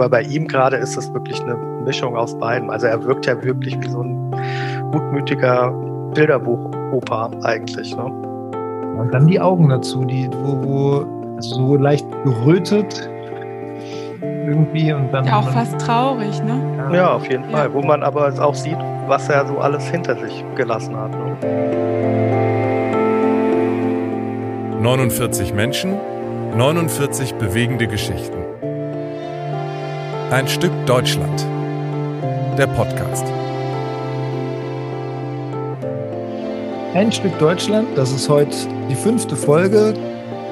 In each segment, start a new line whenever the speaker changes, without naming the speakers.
Aber bei ihm gerade ist es wirklich eine Mischung aus beiden. Also er wirkt ja wirklich wie so ein gutmütiger Bilderbuch-Opa eigentlich. Ne?
Und dann die Augen dazu, die, wo, wo so leicht gerötet irgendwie und dann.
Ja, auch fast traurig, ne?
Ja, auf jeden Fall. Ja. Wo man aber auch sieht, was er so alles hinter sich gelassen hat. Ne?
49 Menschen, 49 bewegende Geschichten. Ein Stück Deutschland. Der Podcast.
Ein Stück Deutschland, das ist heute die fünfte Folge.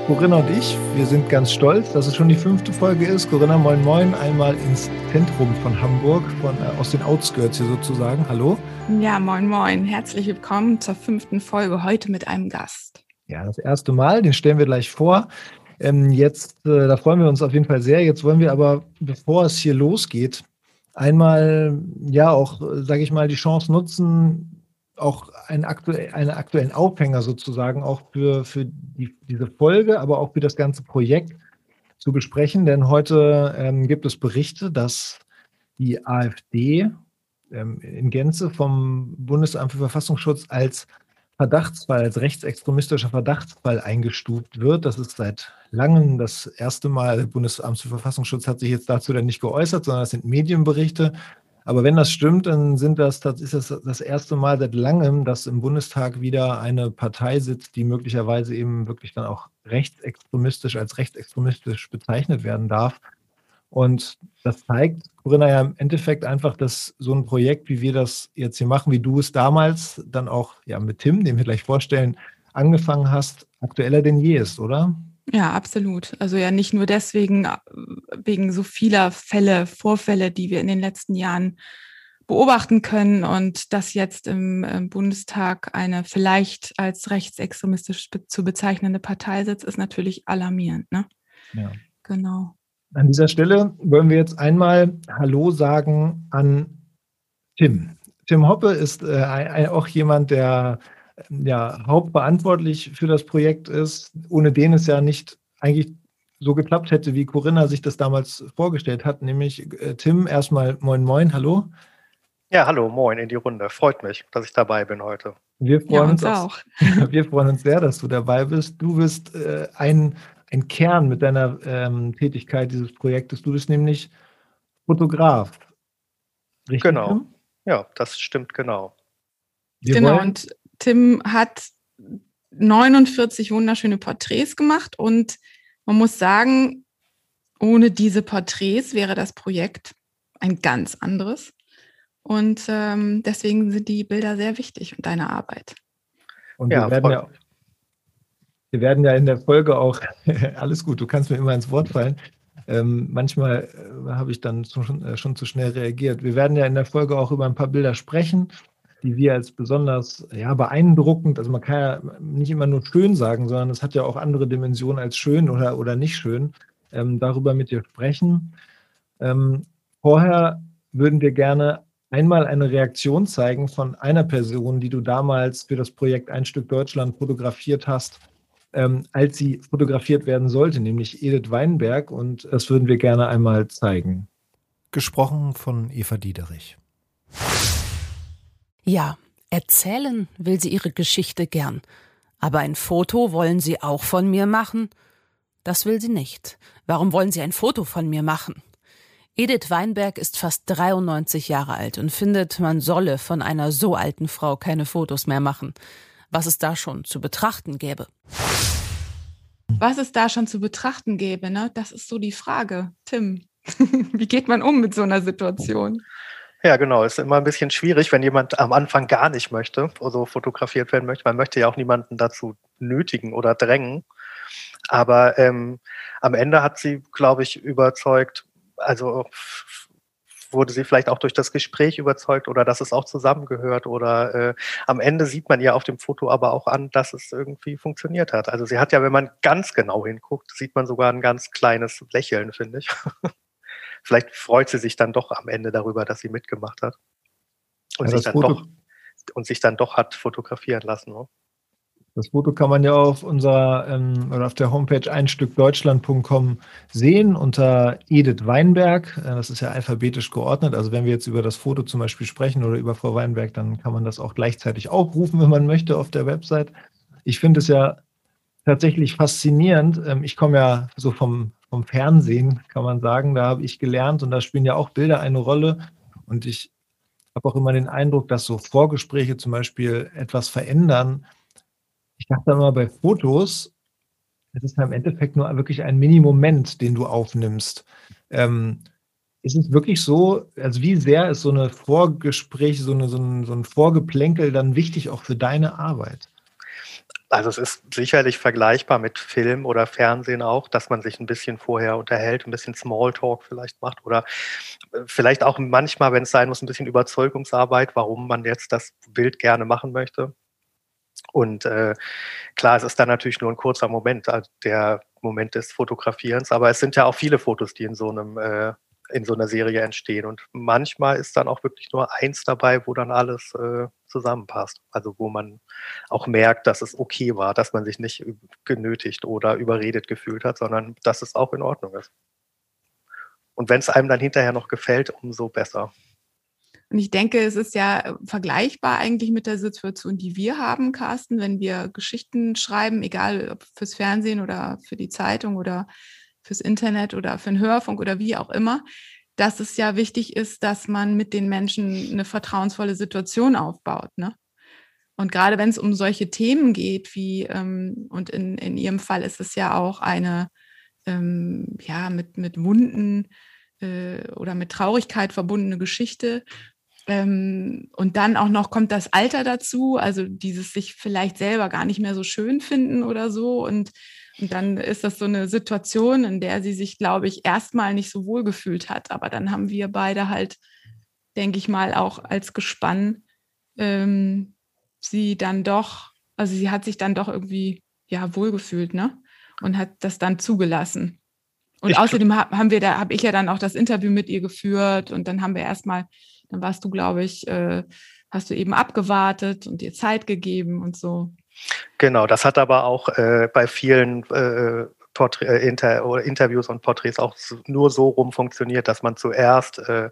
Corinna und ich, wir sind ganz stolz, dass es schon die fünfte Folge ist. Corinna, moin moin, einmal ins Zentrum von Hamburg, von, äh, aus den Outskirts hier sozusagen. Hallo.
Ja, moin moin, herzlich willkommen zur fünften Folge, heute mit einem Gast.
Ja, das erste Mal, den stellen wir gleich vor. Ähm, jetzt, äh, da freuen wir uns auf jeden Fall sehr. Jetzt wollen wir aber, bevor es hier losgeht, einmal ja auch, äh, sage ich mal, die Chance nutzen, auch einen, aktuell, einen aktuellen Aufhänger sozusagen auch für, für die, diese Folge, aber auch für das ganze Projekt zu besprechen. Denn heute ähm, gibt es Berichte, dass die AfD ähm, in Gänze vom Bundesamt für Verfassungsschutz als Verdachtsfall, als rechtsextremistischer Verdachtsfall eingestuft wird. Das ist seit langem das erste Mal. Das Bundesamt für Verfassungsschutz hat sich jetzt dazu dann nicht geäußert, sondern das sind Medienberichte. Aber wenn das stimmt, dann sind das, das ist das das erste Mal seit langem, dass im Bundestag wieder eine Partei sitzt, die möglicherweise eben wirklich dann auch rechtsextremistisch als rechtsextremistisch bezeichnet werden darf. Und das zeigt, Corinna, ja im Endeffekt einfach, dass so ein Projekt, wie wir das jetzt hier machen, wie du es damals dann auch ja, mit Tim, den wir gleich vorstellen, angefangen hast, aktueller denn je ist, oder?
Ja, absolut. Also ja nicht nur deswegen, äh, wegen so vieler Fälle, Vorfälle, die wir in den letzten Jahren beobachten können und dass jetzt im, im Bundestag eine vielleicht als rechtsextremistisch zu bezeichnende Partei sitzt, ist natürlich alarmierend. Ne?
Ja. Genau. An dieser Stelle wollen wir jetzt einmal Hallo sagen an Tim. Tim Hoppe ist äh, auch jemand, der ja, hauptverantwortlich für das Projekt ist, ohne den es ja nicht eigentlich so geklappt hätte, wie Corinna sich das damals vorgestellt hat, nämlich äh, Tim, erstmal moin moin, hallo.
Ja, hallo, moin in die Runde. Freut mich, dass ich dabei bin heute.
Wir freuen ja, uns, uns auch. wir freuen uns sehr, dass du dabei bist. Du bist äh, ein, ein Kern mit deiner ähm, Tätigkeit dieses Projektes. Du bist nämlich Fotograf.
Richtig? Genau. Ja, das stimmt genau.
Wir genau, wollen, und Tim hat 49 wunderschöne Porträts gemacht und man muss sagen, ohne diese Porträts wäre das Projekt ein ganz anderes. Und ähm, deswegen sind die Bilder sehr wichtig und deine Arbeit.
Und ja, wir, werden ja, wir werden ja in der Folge auch, alles gut, du kannst mir immer ins Wort fallen. Ähm, manchmal äh, habe ich dann schon, äh, schon zu schnell reagiert. Wir werden ja in der Folge auch über ein paar Bilder sprechen die wir als besonders ja, beeindruckend, also man kann ja nicht immer nur schön sagen, sondern es hat ja auch andere Dimensionen als schön oder, oder nicht schön, ähm, darüber mit dir sprechen. Ähm, vorher würden wir gerne einmal eine Reaktion zeigen von einer Person, die du damals für das Projekt Ein Stück Deutschland fotografiert hast, ähm, als sie fotografiert werden sollte, nämlich Edith Weinberg. Und das würden wir gerne einmal zeigen.
Gesprochen von Eva Diederich.
Ja, erzählen will sie ihre Geschichte gern. Aber ein Foto wollen sie auch von mir machen? Das will sie nicht. Warum wollen sie ein Foto von mir machen? Edith Weinberg ist fast 93 Jahre alt und findet, man solle von einer so alten Frau keine Fotos mehr machen. Was es da schon zu betrachten gäbe.
Was es da schon zu betrachten gäbe, ne? Das ist so die Frage. Tim, wie geht man um mit so einer Situation?
Ja, genau. Ist immer ein bisschen schwierig, wenn jemand am Anfang gar nicht möchte oder so fotografiert werden möchte. Man möchte ja auch niemanden dazu nötigen oder drängen. Aber ähm, am Ende hat sie, glaube ich, überzeugt, also wurde sie vielleicht auch durch das Gespräch überzeugt oder dass es auch zusammengehört oder äh, am Ende sieht man ihr auf dem Foto aber auch an, dass es irgendwie funktioniert hat. Also sie hat ja, wenn man ganz genau hinguckt, sieht man sogar ein ganz kleines Lächeln, finde ich. vielleicht freut sie sich dann doch am Ende darüber, dass sie mitgemacht hat und, ja, sich, dann doch, und sich dann doch hat fotografieren lassen. Ne?
Das Foto kann man ja auf unserer ähm, oder auf der Homepage einstückdeutschland.com sehen unter Edith Weinberg. Äh, das ist ja alphabetisch geordnet. Also wenn wir jetzt über das Foto zum Beispiel sprechen oder über Frau Weinberg, dann kann man das auch gleichzeitig aufrufen, wenn man möchte, auf der Website. Ich finde es ja tatsächlich faszinierend. Ähm, ich komme ja so vom, vom Fernsehen, kann man sagen. Da habe ich gelernt und da spielen ja auch Bilder eine Rolle. Und ich habe auch immer den Eindruck, dass so Vorgespräche zum Beispiel etwas verändern ich dachte immer bei Fotos, es ist ja im Endeffekt nur wirklich ein Mini-Moment, den du aufnimmst. Ähm, ist es wirklich so, also wie sehr ist so eine Vorgespräch, so, eine, so, ein, so ein Vorgeplänkel dann wichtig auch für deine Arbeit?
Also es ist sicherlich vergleichbar mit Film oder Fernsehen auch, dass man sich ein bisschen vorher unterhält, ein bisschen Smalltalk vielleicht macht oder äh, vielleicht auch manchmal, wenn es sein muss, ein bisschen Überzeugungsarbeit, warum man jetzt das Bild gerne machen möchte. Und äh, klar, es ist dann natürlich nur ein kurzer Moment, also der Moment des Fotografierens, aber es sind ja auch viele Fotos, die in so einem äh, in so einer Serie entstehen. Und manchmal ist dann auch wirklich nur eins dabei, wo dann alles äh, zusammenpasst. Also wo man auch merkt, dass es okay war, dass man sich nicht genötigt oder überredet gefühlt hat, sondern dass es auch in Ordnung ist. Und wenn es einem dann hinterher noch gefällt, umso besser.
Und ich denke, es ist ja äh, vergleichbar eigentlich mit der Situation, die wir haben, Carsten, wenn wir Geschichten schreiben, egal ob fürs Fernsehen oder für die Zeitung oder fürs Internet oder für den Hörfunk oder wie auch immer, dass es ja wichtig ist, dass man mit den Menschen eine vertrauensvolle Situation aufbaut. Ne? Und gerade wenn es um solche Themen geht, wie, ähm, und in, in Ihrem Fall ist es ja auch eine, ähm, ja, mit, mit Wunden äh, oder mit Traurigkeit verbundene Geschichte, ähm, und dann auch noch kommt das Alter dazu, also dieses sich vielleicht selber gar nicht mehr so schön finden oder so. Und, und dann ist das so eine Situation, in der sie sich, glaube ich, erstmal nicht so wohl gefühlt hat. Aber dann haben wir beide halt, denke ich mal, auch als Gespann ähm, sie dann doch, also sie hat sich dann doch irgendwie ja wohlgefühlt, ne? Und hat das dann zugelassen. Und ich außerdem haben wir da, habe ich ja dann auch das Interview mit ihr geführt und dann haben wir erstmal dann warst du, glaube ich, äh, hast du eben abgewartet und dir Zeit gegeben und so.
Genau, das hat aber auch äh, bei vielen äh, äh Inter Interviews und Porträts auch nur so rum funktioniert, dass man zuerst äh,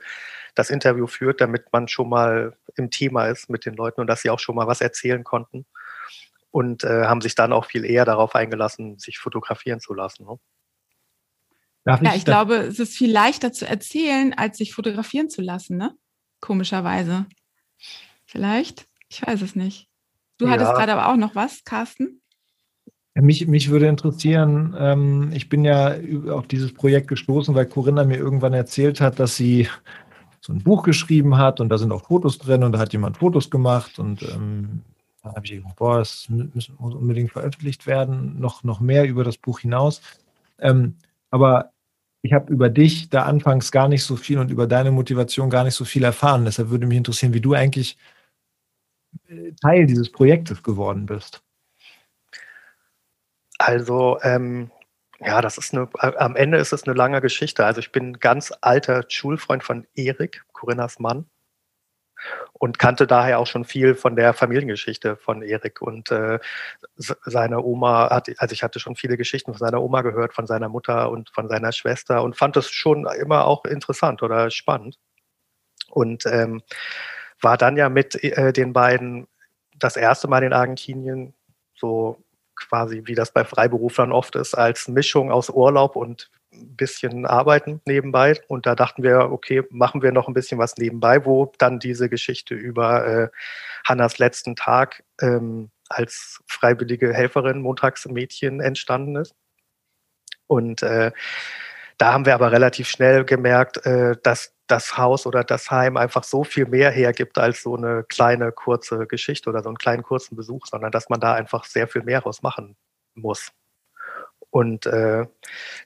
das Interview führt, damit man schon mal im Thema ist mit den Leuten und dass sie auch schon mal was erzählen konnten und äh, haben sich dann auch viel eher darauf eingelassen, sich fotografieren zu lassen. Ne?
ja, ich, ich glaube, es ist viel leichter zu erzählen, als sich fotografieren zu lassen, ne? Komischerweise. Vielleicht? Ich weiß es nicht. Du ja. hattest gerade aber auch noch was, Carsten?
Mich, mich würde interessieren, ähm, ich bin ja auf dieses Projekt gestoßen, weil Corinna mir irgendwann erzählt hat, dass sie so ein Buch geschrieben hat und da sind auch Fotos drin und da hat jemand Fotos gemacht und ähm, da habe ich gedacht, boah, das muss unbedingt veröffentlicht werden, noch, noch mehr über das Buch hinaus. Ähm, aber ich habe über dich da anfangs gar nicht so viel und über deine Motivation gar nicht so viel erfahren. Deshalb würde mich interessieren, wie du eigentlich äh, Teil dieses Projektes geworden bist.
Also, ähm, ja, das ist eine, am Ende ist es eine lange Geschichte. Also ich bin ganz alter Schulfreund von Erik, Corinnas Mann und kannte daher auch schon viel von der Familiengeschichte von Erik. Und äh, seine Oma hat, also ich hatte schon viele Geschichten von seiner Oma gehört, von seiner Mutter und von seiner Schwester und fand das schon immer auch interessant oder spannend. Und ähm, war dann ja mit äh, den beiden das erste Mal in Argentinien, so quasi wie das bei Freiberuflern oft ist, als Mischung aus Urlaub und ein bisschen arbeiten nebenbei. Und da dachten wir, okay, machen wir noch ein bisschen was nebenbei, wo dann diese Geschichte über äh, Hannas letzten Tag ähm, als freiwillige Helferin, Montagsmädchen entstanden ist. Und äh, da haben wir aber relativ schnell gemerkt, äh, dass das Haus oder das Heim einfach so viel mehr hergibt als so eine kleine kurze Geschichte oder so einen kleinen kurzen Besuch, sondern dass man da einfach sehr viel mehr raus machen muss. Und äh,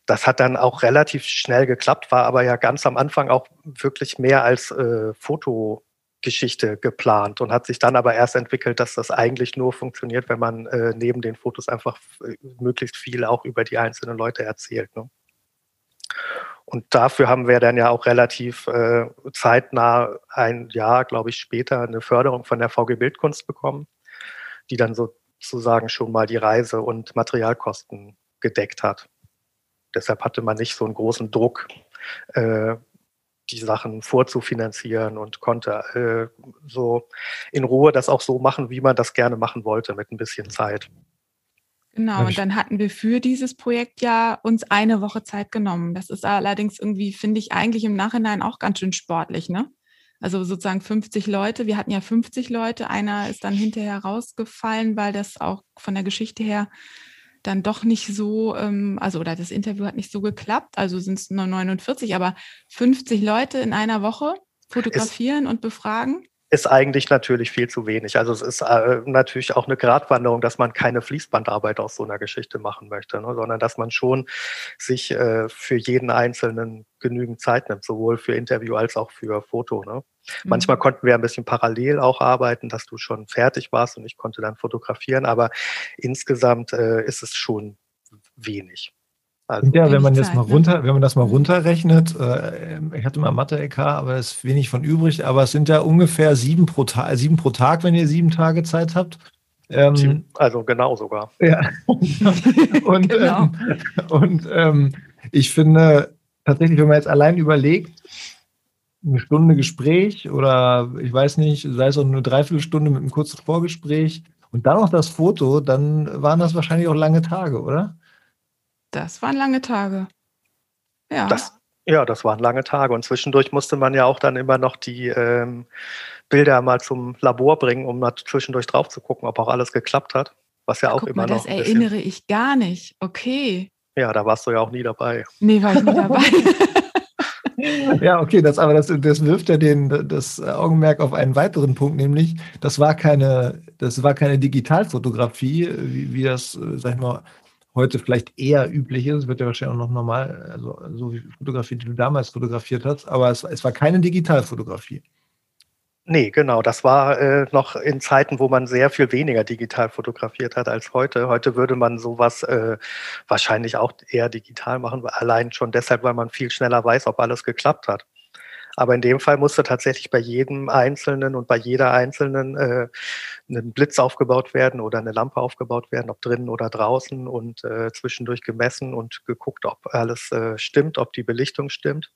das hat dann auch relativ schnell geklappt, war aber ja ganz am Anfang auch wirklich mehr als äh, Fotogeschichte geplant und hat sich dann aber erst entwickelt, dass das eigentlich nur funktioniert, wenn man äh, neben den Fotos einfach äh, möglichst viel auch über die einzelnen Leute erzählt. Ne? Und dafür haben wir dann ja auch relativ äh, zeitnah ein Jahr, glaube ich, später eine Förderung von der VG Bildkunst bekommen, die dann so sozusagen schon mal die Reise- und Materialkosten gedeckt hat. Deshalb hatte man nicht so einen großen Druck, äh, die Sachen vorzufinanzieren und konnte äh, so in Ruhe das auch so machen, wie man das gerne machen wollte, mit ein bisschen Zeit.
Genau, und dann hatten wir für dieses Projekt ja uns eine Woche Zeit genommen. Das ist allerdings irgendwie, finde ich, eigentlich im Nachhinein auch ganz schön sportlich, ne? Also sozusagen 50 Leute. Wir hatten ja 50 Leute. Einer ist dann hinterher rausgefallen, weil das auch von der Geschichte her dann doch nicht so, ähm, also oder das Interview hat nicht so geklappt. Also sind es nur 49, aber 50 Leute in einer Woche fotografieren ist, und befragen
ist eigentlich natürlich viel zu wenig. Also es ist äh, natürlich auch eine Gratwanderung, dass man keine Fließbandarbeit aus so einer Geschichte machen möchte, ne, sondern dass man schon sich äh, für jeden Einzelnen genügend Zeit nimmt, sowohl für Interview als auch für Foto. Ne. Mhm. Manchmal konnten wir ein bisschen parallel auch arbeiten, dass du schon fertig warst und ich konnte dann fotografieren, aber insgesamt äh, ist es schon wenig.
Also ja, wenn man jetzt mal ne? runter, wenn man das mal runterrechnet, äh, ich hatte mal Mathe-EK, aber es ist wenig von übrig, aber es sind ja ungefähr sieben pro, Ta sieben pro Tag, wenn ihr sieben Tage Zeit habt.
Ähm, also genau sogar.
Ja. und genau. ähm, und ähm, ich finde tatsächlich, wenn man jetzt allein überlegt, eine Stunde Gespräch oder ich weiß nicht, sei es auch eine Dreiviertelstunde mit einem kurzen Vorgespräch und dann noch das Foto, dann waren das wahrscheinlich auch lange Tage, oder?
Das waren lange Tage. Ja.
Das, ja, das waren lange Tage. Und zwischendurch musste man ja auch dann immer noch die ähm, Bilder mal zum Labor bringen, um mal zwischendurch drauf zu gucken, ob auch alles geklappt hat. Was ja auch Guck immer mal, noch.
Das erinnere ich gar nicht. Okay.
Ja, da warst du ja auch nie dabei.
Nee, war ich nie dabei.
ja, okay, das, aber das, das wirft ja den, das Augenmerk auf einen weiteren Punkt, nämlich, das war keine, das war keine Digitalfotografie, wie, wie das, sag ich mal, heute vielleicht eher üblich ist. Es wird ja wahrscheinlich auch noch normal, also so wie Fotografie, die du damals fotografiert hast, aber es, es war keine Digitalfotografie.
Nee, genau. Das war äh, noch in Zeiten, wo man sehr viel weniger digital fotografiert hat als heute. Heute würde man sowas äh, wahrscheinlich auch eher digital machen, allein schon deshalb, weil man viel schneller weiß, ob alles geklappt hat. Aber in dem Fall musste tatsächlich bei jedem Einzelnen und bei jeder Einzelnen äh, ein Blitz aufgebaut werden oder eine Lampe aufgebaut werden, ob drinnen oder draußen und äh, zwischendurch gemessen und geguckt, ob alles äh, stimmt, ob die Belichtung stimmt.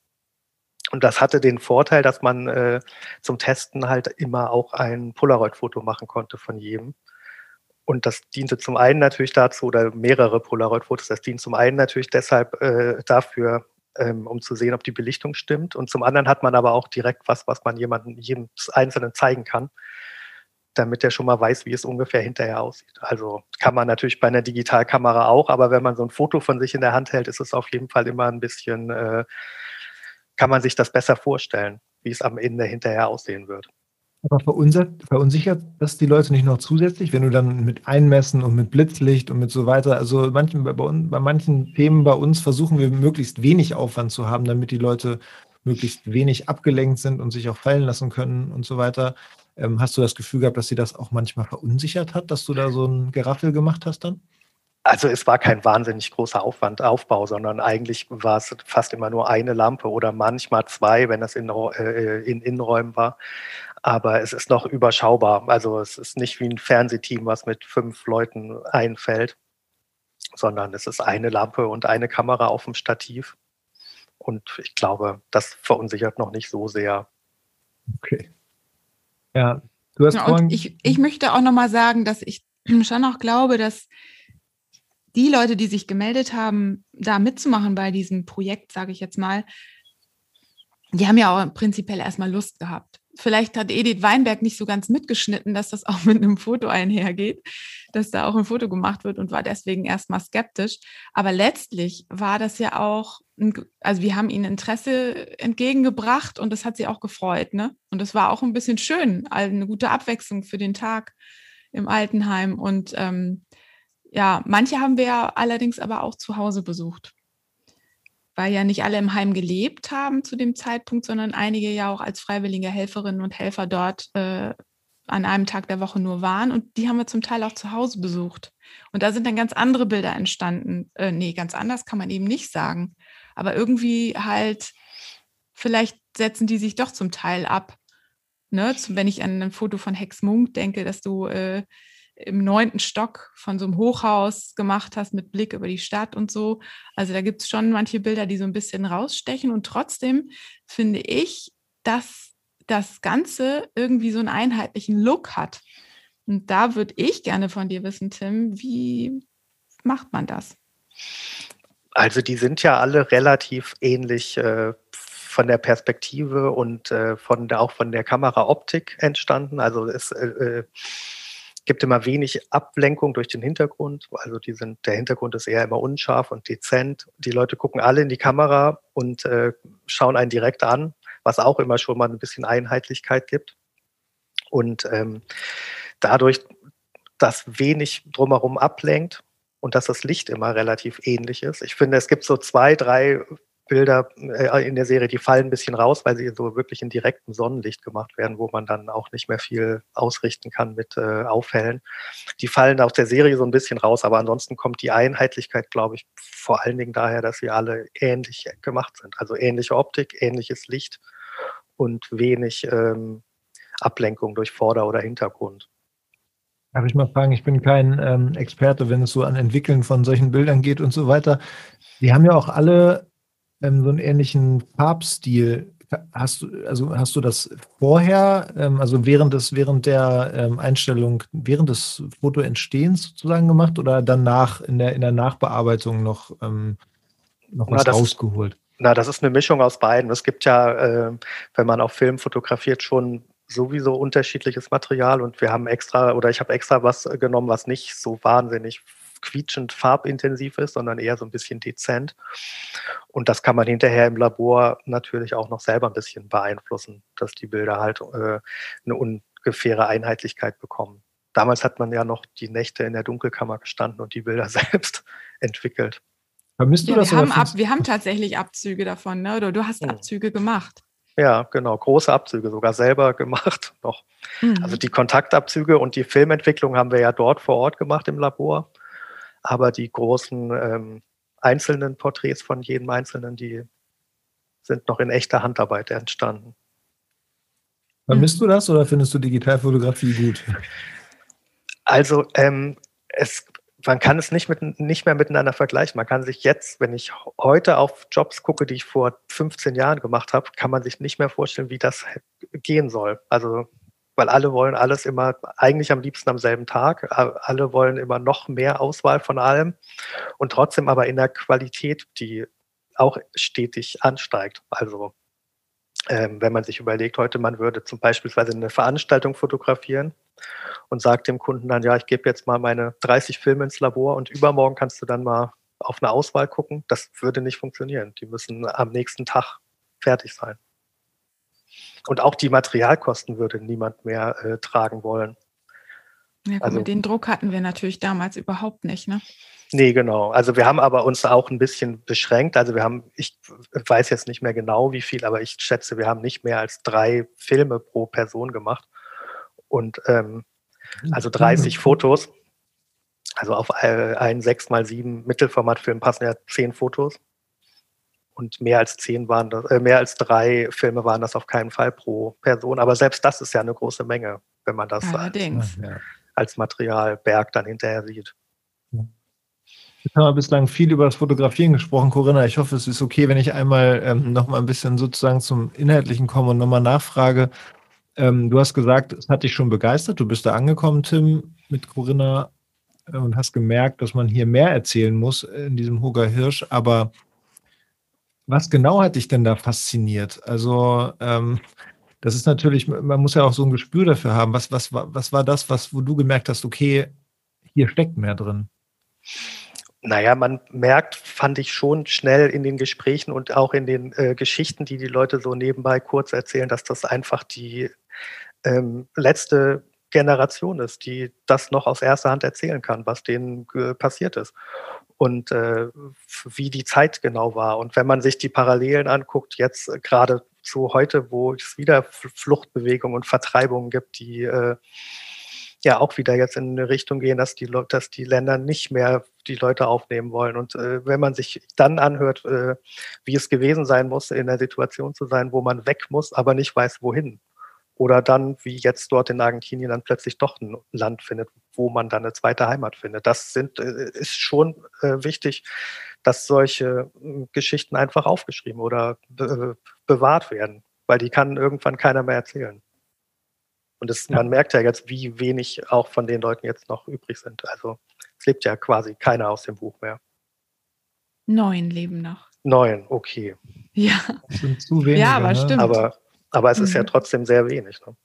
Und das hatte den Vorteil, dass man äh, zum Testen halt immer auch ein Polaroid-Foto machen konnte von jedem. Und das diente zum einen natürlich dazu, oder mehrere Polaroid-Fotos, das dient zum einen natürlich deshalb äh, dafür, ähm, um zu sehen, ob die Belichtung stimmt. Und zum anderen hat man aber auch direkt was, was man jemandem, jedem Einzelnen zeigen kann, damit der schon mal weiß, wie es ungefähr hinterher aussieht. Also kann man natürlich bei einer Digitalkamera auch, aber wenn man so ein Foto von sich in der Hand hält, ist es auf jeden Fall immer ein bisschen, äh, kann man sich das besser vorstellen, wie es am Ende hinterher aussehen wird.
Aber verunsichert das die Leute nicht noch zusätzlich, wenn du dann mit Einmessen und mit Blitzlicht und mit so weiter, also manchen, bei, bei manchen Themen bei uns versuchen wir möglichst wenig Aufwand zu haben, damit die Leute möglichst wenig abgelenkt sind und sich auch fallen lassen können und so weiter. Ähm, hast du das Gefühl gehabt, dass sie das auch manchmal verunsichert hat, dass du da so ein Geraffel gemacht hast dann?
Also es war kein wahnsinnig großer Aufwand, Aufbau, sondern eigentlich war es fast immer nur eine Lampe oder manchmal zwei, wenn das in, äh, in Innenräumen war aber es ist noch überschaubar. Also es ist nicht wie ein Fernsehteam, was mit fünf Leuten einfällt, sondern es ist eine Lampe und eine Kamera auf dem Stativ. Und ich glaube, das verunsichert noch nicht so sehr.
Okay. Ja, du hast
ja, vorhin... ich, ich möchte auch nochmal sagen, dass ich schon auch glaube, dass die Leute, die sich gemeldet haben, da mitzumachen bei diesem Projekt, sage ich jetzt mal, die haben ja auch prinzipiell erstmal Lust gehabt vielleicht hat Edith Weinberg nicht so ganz mitgeschnitten, dass das auch mit einem Foto einhergeht, dass da auch ein Foto gemacht wird und war deswegen erstmal skeptisch. Aber letztlich war das ja auch, also wir haben ihnen Interesse entgegengebracht und das hat sie auch gefreut. Ne? Und das war auch ein bisschen schön, also eine gute Abwechslung für den Tag im Altenheim. Und ähm, ja, manche haben wir ja allerdings aber auch zu Hause besucht weil ja nicht alle im Heim gelebt haben zu dem Zeitpunkt, sondern einige ja auch als freiwillige Helferinnen und Helfer dort äh, an einem Tag der Woche nur waren. Und die haben wir zum Teil auch zu Hause besucht. Und da sind dann ganz andere Bilder entstanden. Äh, nee, ganz anders kann man eben nicht sagen. Aber irgendwie halt, vielleicht setzen die sich doch zum Teil ab. Ne? Wenn ich an ein Foto von Hex Munk denke, dass du äh, im neunten Stock von so einem Hochhaus gemacht hast mit Blick über die Stadt und so. Also da gibt es schon manche Bilder, die so ein bisschen rausstechen. Und trotzdem finde ich, dass das Ganze irgendwie so einen einheitlichen Look hat. Und da würde ich gerne von dir wissen, Tim, wie macht man das?
Also die sind ja alle relativ ähnlich äh, von der Perspektive und äh, von der, auch von der Kameraoptik entstanden. Also es äh, äh, gibt immer wenig Ablenkung durch den Hintergrund. Also die sind, der Hintergrund ist eher immer unscharf und dezent. Die Leute gucken alle in die Kamera und äh, schauen einen direkt an, was auch immer schon mal ein bisschen Einheitlichkeit gibt. Und ähm, dadurch, dass wenig drumherum ablenkt und dass das Licht immer relativ ähnlich ist. Ich finde, es gibt so zwei, drei Bilder äh, in der Serie, die fallen ein bisschen raus, weil sie so wirklich in direktem Sonnenlicht gemacht werden, wo man dann auch nicht mehr viel ausrichten kann mit äh, Aufhellen. Die fallen aus der Serie so ein bisschen raus, aber ansonsten kommt die Einheitlichkeit, glaube ich, vor allen Dingen daher, dass sie alle ähnlich gemacht sind. Also ähnliche Optik, ähnliches Licht und wenig ähm, Ablenkung durch Vorder- oder Hintergrund.
Darf ich mal fragen, ich bin kein ähm, Experte, wenn es so an Entwickeln von solchen Bildern geht und so weiter. Die haben ja auch alle ähm, so einen ähnlichen Farbstil. Hast du, also hast du das vorher, ähm, also während des, während der ähm, Einstellung, während des Fotoentstehens sozusagen gemacht oder danach in der, in der Nachbearbeitung noch, ähm, noch was
na,
rausgeholt?
Na, das ist eine Mischung aus beiden. Es gibt ja, äh, wenn man auf Film fotografiert, schon sowieso unterschiedliches Material und wir haben extra oder ich habe extra was genommen, was nicht so wahnsinnig quietschend farbintensiv ist, sondern eher so ein bisschen dezent. Und das kann man hinterher im Labor natürlich auch noch selber ein bisschen beeinflussen, dass die Bilder halt äh, eine ungefähre Einheitlichkeit bekommen. Damals hat man ja noch die Nächte in der Dunkelkammer gestanden und die Bilder selbst entwickelt.
Vermisst du
ja,
das?
Wir haben, ab, wir haben tatsächlich Abzüge davon, ne? oder du hast hm. Abzüge gemacht.
Ja, genau, große Abzüge sogar selber gemacht noch. Mhm. Also die Kontaktabzüge und die Filmentwicklung haben wir ja dort vor Ort gemacht im Labor aber die großen ähm, einzelnen Porträts von jedem Einzelnen, die sind noch in echter Handarbeit entstanden.
Vermisst du das oder findest du Digitalfotografie gut?
Also ähm, es, man kann es nicht, mit, nicht mehr miteinander vergleichen. Man kann sich jetzt, wenn ich heute auf Jobs gucke, die ich vor 15 Jahren gemacht habe, kann man sich nicht mehr vorstellen, wie das gehen soll. Also weil alle wollen alles immer eigentlich am liebsten am selben Tag. Alle wollen immer noch mehr Auswahl von allem und trotzdem aber in der Qualität, die auch stetig ansteigt. Also ähm, wenn man sich überlegt, heute man würde zum Beispiel eine Veranstaltung fotografieren und sagt dem Kunden dann, ja, ich gebe jetzt mal meine 30 Filme ins Labor und übermorgen kannst du dann mal auf eine Auswahl gucken. Das würde nicht funktionieren. Die müssen am nächsten Tag fertig sein. Und auch die Materialkosten würde niemand mehr äh, tragen wollen.
Ja, also, den Druck hatten wir natürlich damals überhaupt nicht, ne?
Nee, genau. Also wir haben aber uns auch ein bisschen beschränkt. Also wir haben, ich weiß jetzt nicht mehr genau wie viel, aber ich schätze, wir haben nicht mehr als drei Filme pro Person gemacht. Und ähm, also 30 Fotos. Also auf ein 6 mal 7 Mittelformatfilm passen ja 10 Fotos und mehr als zehn waren das, äh, mehr als drei Filme waren das auf keinen Fall pro Person. Aber selbst das ist ja eine große Menge, wenn man das als, als Materialberg dann hinterher sieht.
Jetzt haben wir bislang viel über das Fotografieren gesprochen, Corinna. Ich hoffe, es ist okay, wenn ich einmal ähm, noch mal ein bisschen sozusagen zum Inhaltlichen komme und nochmal nachfrage. Ähm, du hast gesagt, es hat dich schon begeistert. Du bist da angekommen, Tim, mit Corinna äh, und hast gemerkt, dass man hier mehr erzählen muss in diesem Huger Hirsch. Aber was genau hat dich denn da fasziniert? Also, ähm, das ist natürlich, man muss ja auch so ein Gespür dafür haben. Was, was, was war das, was, wo du gemerkt hast, okay, hier steckt mehr drin?
Naja, man merkt, fand ich schon schnell in den Gesprächen und auch in den äh, Geschichten, die die Leute so nebenbei kurz erzählen, dass das einfach die ähm, letzte Generation ist, die das noch aus erster Hand erzählen kann, was denen äh, passiert ist und äh, wie die Zeit genau war. Und wenn man sich die Parallelen anguckt, jetzt äh, gerade zu heute, wo es wieder Fluchtbewegungen und Vertreibungen gibt, die äh, ja auch wieder jetzt in eine Richtung gehen, dass die, dass die Länder nicht mehr die Leute aufnehmen wollen. Und äh, wenn man sich dann anhört, äh, wie es gewesen sein muss, in der Situation zu sein, wo man weg muss, aber nicht weiß, wohin. Oder dann, wie jetzt dort in Argentinien, dann plötzlich doch ein Land findet, wo man dann eine zweite Heimat findet. Das sind, äh, ist schon äh, wichtig, dass solche äh, Geschichten einfach aufgeschrieben oder be bewahrt werden, weil die kann irgendwann keiner mehr erzählen. Und das, ja. man merkt ja jetzt, wie wenig auch von den Leuten jetzt noch übrig sind. Also es lebt ja quasi keiner aus dem Buch mehr.
Neun leben noch.
Neun, okay.
Ja.
Das sind zu wenige.
Ja, aber ne? stimmt.
Aber, aber es mhm. ist ja mhm. trotzdem sehr wenig. Ne?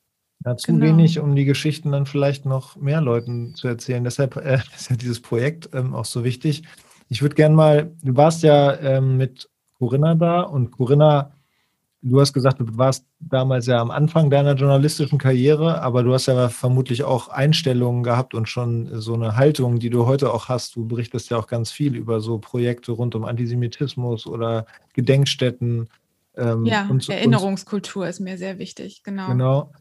Ja, zu genau. wenig, um die Geschichten dann vielleicht noch mehr Leuten zu erzählen. Deshalb äh, ist ja dieses Projekt ähm, auch so wichtig. Ich würde gerne mal, du warst ja ähm, mit Corinna da und Corinna Du hast gesagt, du warst damals ja am Anfang deiner journalistischen Karriere, aber du hast ja vermutlich auch Einstellungen gehabt und schon so eine Haltung, die du heute auch hast. Du berichtest ja auch ganz viel über so Projekte rund um Antisemitismus oder Gedenkstätten.
Ähm, ja, und, Erinnerungskultur und, ist mir sehr wichtig, genau.
Genau.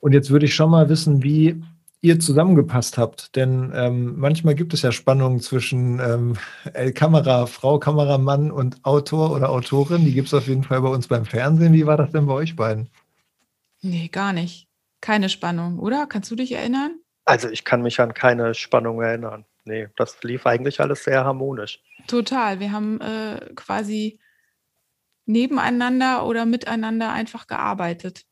Und jetzt würde ich schon mal wissen, wie ihr zusammengepasst habt. Denn ähm, manchmal gibt es ja Spannungen zwischen ähm, Kamera, Frau, Kameramann und Autor oder Autorin. Die gibt es auf jeden Fall bei uns beim Fernsehen. Wie war das denn bei euch beiden?
Nee, gar nicht. Keine Spannung, oder? Kannst du dich erinnern?
Also ich kann mich an keine Spannung erinnern. Nee, das lief eigentlich alles sehr harmonisch.
Total. Wir haben äh, quasi nebeneinander oder miteinander einfach gearbeitet.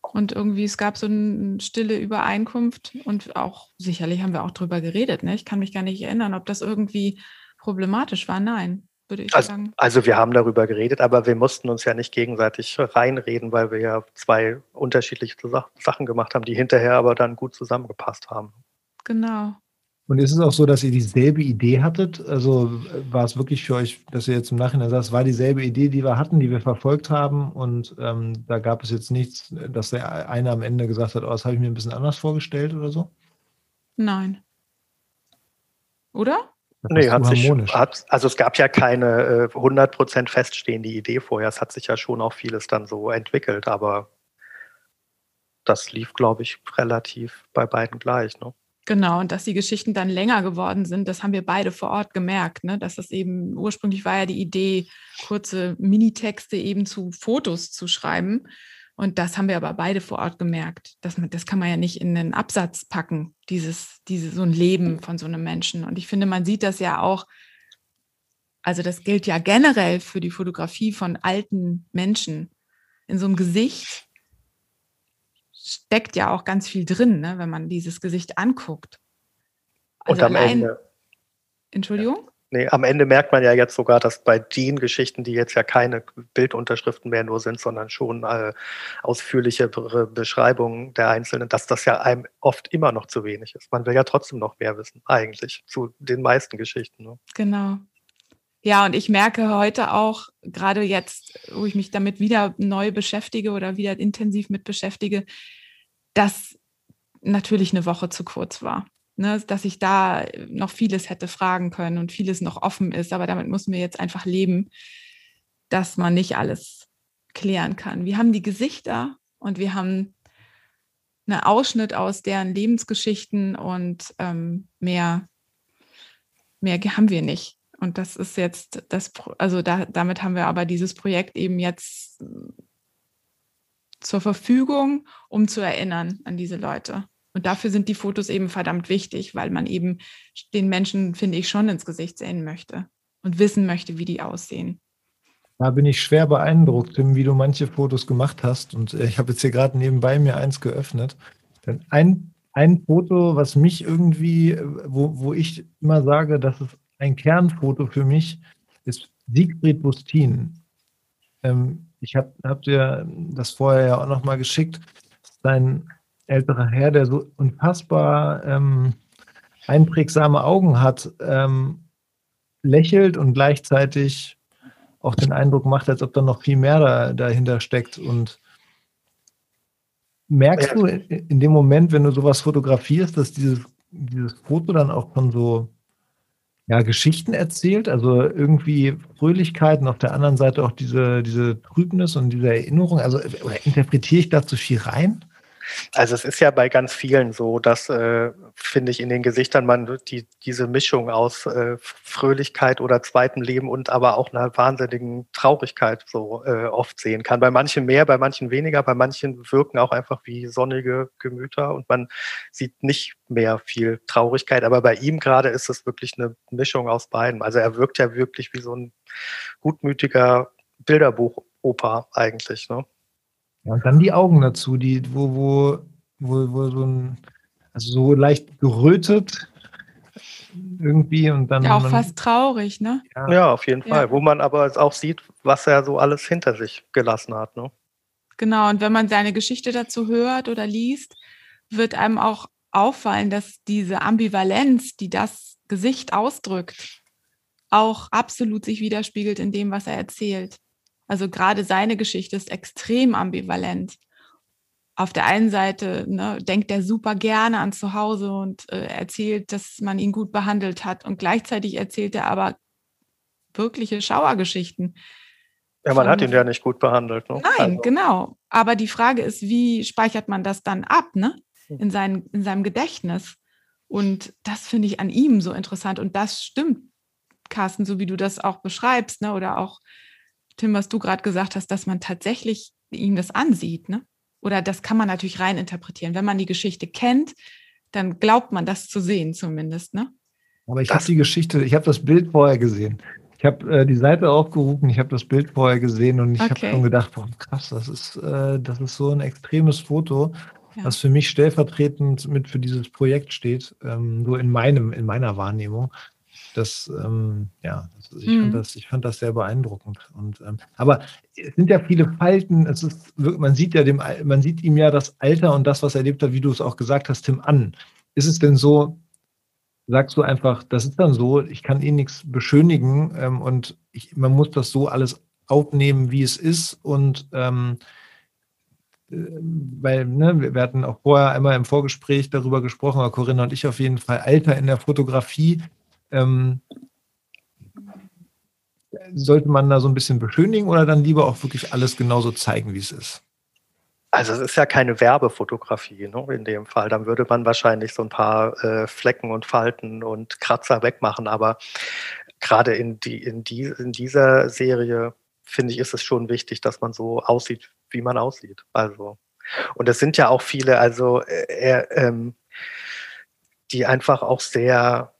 Und irgendwie, es gab so eine stille Übereinkunft und auch, sicherlich haben wir auch drüber geredet. Ne? Ich kann mich gar nicht erinnern, ob das irgendwie problematisch war. Nein, würde ich
also,
sagen.
Also wir haben darüber geredet, aber wir mussten uns ja nicht gegenseitig reinreden, weil wir ja zwei unterschiedliche Sachen gemacht haben, die hinterher aber dann gut zusammengepasst haben.
Genau.
Und ist es auch so, dass ihr dieselbe Idee hattet? Also war es wirklich für euch, dass ihr jetzt im Nachhinein sagt, es war dieselbe Idee, die wir hatten, die wir verfolgt haben und ähm, da gab es jetzt nichts, dass der eine am Ende gesagt hat, oh, das habe ich mir ein bisschen anders vorgestellt oder so?
Nein. Oder?
Das nee, hat sich, hat, also es gab ja keine äh, 100% feststehende Idee vorher. Es hat sich ja schon auch vieles dann so entwickelt, aber das lief, glaube ich, relativ bei beiden gleich. Ne?
Genau, und dass die Geschichten dann länger geworden sind, das haben wir beide vor Ort gemerkt, ne? dass das eben ursprünglich war ja die Idee, kurze Minitexte eben zu Fotos zu schreiben. Und das haben wir aber beide vor Ort gemerkt. Dass man, das kann man ja nicht in einen Absatz packen, dieses, diese, so ein Leben von so einem Menschen. Und ich finde, man sieht das ja auch, also das gilt ja generell für die Fotografie von alten Menschen. In so einem Gesicht steckt ja auch ganz viel drin, ne, wenn man dieses Gesicht anguckt.
Also Und am allein, Ende.
Entschuldigung?
Nee, am Ende merkt man ja jetzt sogar, dass bei den Geschichten, die jetzt ja keine Bildunterschriften mehr nur sind, sondern schon äh, ausführliche Beschreibungen der Einzelnen, dass das ja einem oft immer noch zu wenig ist. Man will ja trotzdem noch mehr wissen, eigentlich, zu den meisten Geschichten. Ne?
Genau. Ja, und ich merke heute auch, gerade jetzt, wo ich mich damit wieder neu beschäftige oder wieder intensiv mit beschäftige, dass natürlich eine Woche zu kurz war. Ne, dass ich da noch vieles hätte fragen können und vieles noch offen ist. Aber damit muss wir jetzt einfach leben, dass man nicht alles klären kann. Wir haben die Gesichter und wir haben einen Ausschnitt aus deren Lebensgeschichten und ähm, mehr, mehr haben wir nicht. Und das ist jetzt das, also da, damit haben wir aber dieses Projekt eben jetzt zur Verfügung, um zu erinnern an diese Leute. Und dafür sind die Fotos eben verdammt wichtig, weil man eben den Menschen, finde ich, schon ins Gesicht sehen möchte und wissen möchte, wie die aussehen.
Da bin ich schwer beeindruckt, Tim, wie du manche Fotos gemacht hast. Und äh, ich habe jetzt hier gerade nebenbei mir eins geöffnet. Denn ein, ein Foto, was mich irgendwie, äh, wo, wo ich immer sage, dass es ein Kernfoto für mich ist Siegfried Bustin. Ähm, ich habe hab dir das vorher ja auch nochmal geschickt. Das ist ein älterer Herr, der so unfassbar ähm, einprägsame Augen hat, ähm, lächelt und gleichzeitig auch den Eindruck macht, als ob da noch viel mehr da, dahinter steckt. Und merkst du in, in, dem Moment, wenn du sowas fotografierst, dass dieses, dieses Foto dann auch von so ja, Geschichten erzählt, also irgendwie Fröhlichkeit und auf der anderen Seite auch diese, diese Trübnis und diese Erinnerung. Also interpretiere ich da zu viel rein?
Also es ist ja bei ganz vielen so, dass, äh, finde ich, in den Gesichtern man die, diese Mischung aus äh, Fröhlichkeit oder zweitem Leben und aber auch einer wahnsinnigen Traurigkeit so äh, oft sehen kann. Bei manchen mehr, bei manchen weniger, bei manchen wirken auch einfach wie sonnige Gemüter und man sieht nicht mehr viel Traurigkeit. Aber bei ihm gerade ist es wirklich eine Mischung aus beiden. Also er wirkt ja wirklich wie so ein gutmütiger Bilderbuch-Opa eigentlich. Ne?
Ja, und dann die Augen dazu, die, wo, wo, wo, wo so ein, also so leicht gerötet irgendwie und dann.
Ja, auch fast traurig, ne?
Ja, ja auf jeden Fall. Ja. Wo man aber auch sieht, was er so alles hinter sich gelassen hat, ne?
Genau, und wenn man seine Geschichte dazu hört oder liest, wird einem auch auffallen, dass diese Ambivalenz, die das Gesicht ausdrückt, auch absolut sich widerspiegelt in dem, was er erzählt. Also gerade seine Geschichte ist extrem ambivalent. Auf der einen Seite ne, denkt er super gerne an zu Hause und äh, erzählt, dass man ihn gut behandelt hat. Und gleichzeitig erzählt er aber wirkliche Schauergeschichten.
Ja, man hat ihn ja nicht gut behandelt. Ne?
Nein, also. genau. Aber die Frage ist, wie speichert man das dann ab, ne? Hm. In, sein, in seinem Gedächtnis. Und das finde ich an ihm so interessant. Und das stimmt, Carsten, so wie du das auch beschreibst, ne? Oder auch Tim, was du gerade gesagt hast, dass man tatsächlich ihm das ansieht, ne? Oder das kann man natürlich rein interpretieren. Wenn man die Geschichte kennt, dann glaubt man das zu sehen zumindest, ne?
Aber ich habe die Geschichte, ich habe das Bild vorher gesehen. Ich habe äh, die Seite aufgerufen, ich habe das Bild vorher gesehen und ich okay. habe schon gedacht, boah, krass, das ist, äh, das ist so ein extremes Foto, ja. was für mich stellvertretend mit für dieses Projekt steht, ähm, so in meinem, in meiner Wahrnehmung. Das, ähm, ja, das, ich, mhm. fand das, ich fand das sehr beeindruckend. Und, ähm, aber es sind ja viele Falten. Es ist, man sieht ja dem, man sieht ihm ja das Alter und das, was er erlebt hat, wie du es auch gesagt hast, Tim, an. Ist es denn so, sagst du einfach, das ist dann so, ich kann eh nichts beschönigen ähm, und ich, man muss das so alles aufnehmen, wie es ist und ähm, äh, weil ne, wir hatten auch vorher einmal im Vorgespräch darüber gesprochen, Corinna und ich auf jeden Fall, Alter in der Fotografie ähm, sollte man da so ein bisschen beschönigen oder dann lieber auch wirklich alles genauso zeigen, wie es ist?
Also es ist ja keine Werbefotografie ne, in dem Fall. Dann würde man wahrscheinlich so ein paar äh, Flecken und Falten und Kratzer wegmachen. Aber gerade in, die, in, die, in dieser Serie, finde ich, ist es schon wichtig, dass man so aussieht, wie man aussieht. Also, und es sind ja auch viele, also äh, ähm, die einfach auch sehr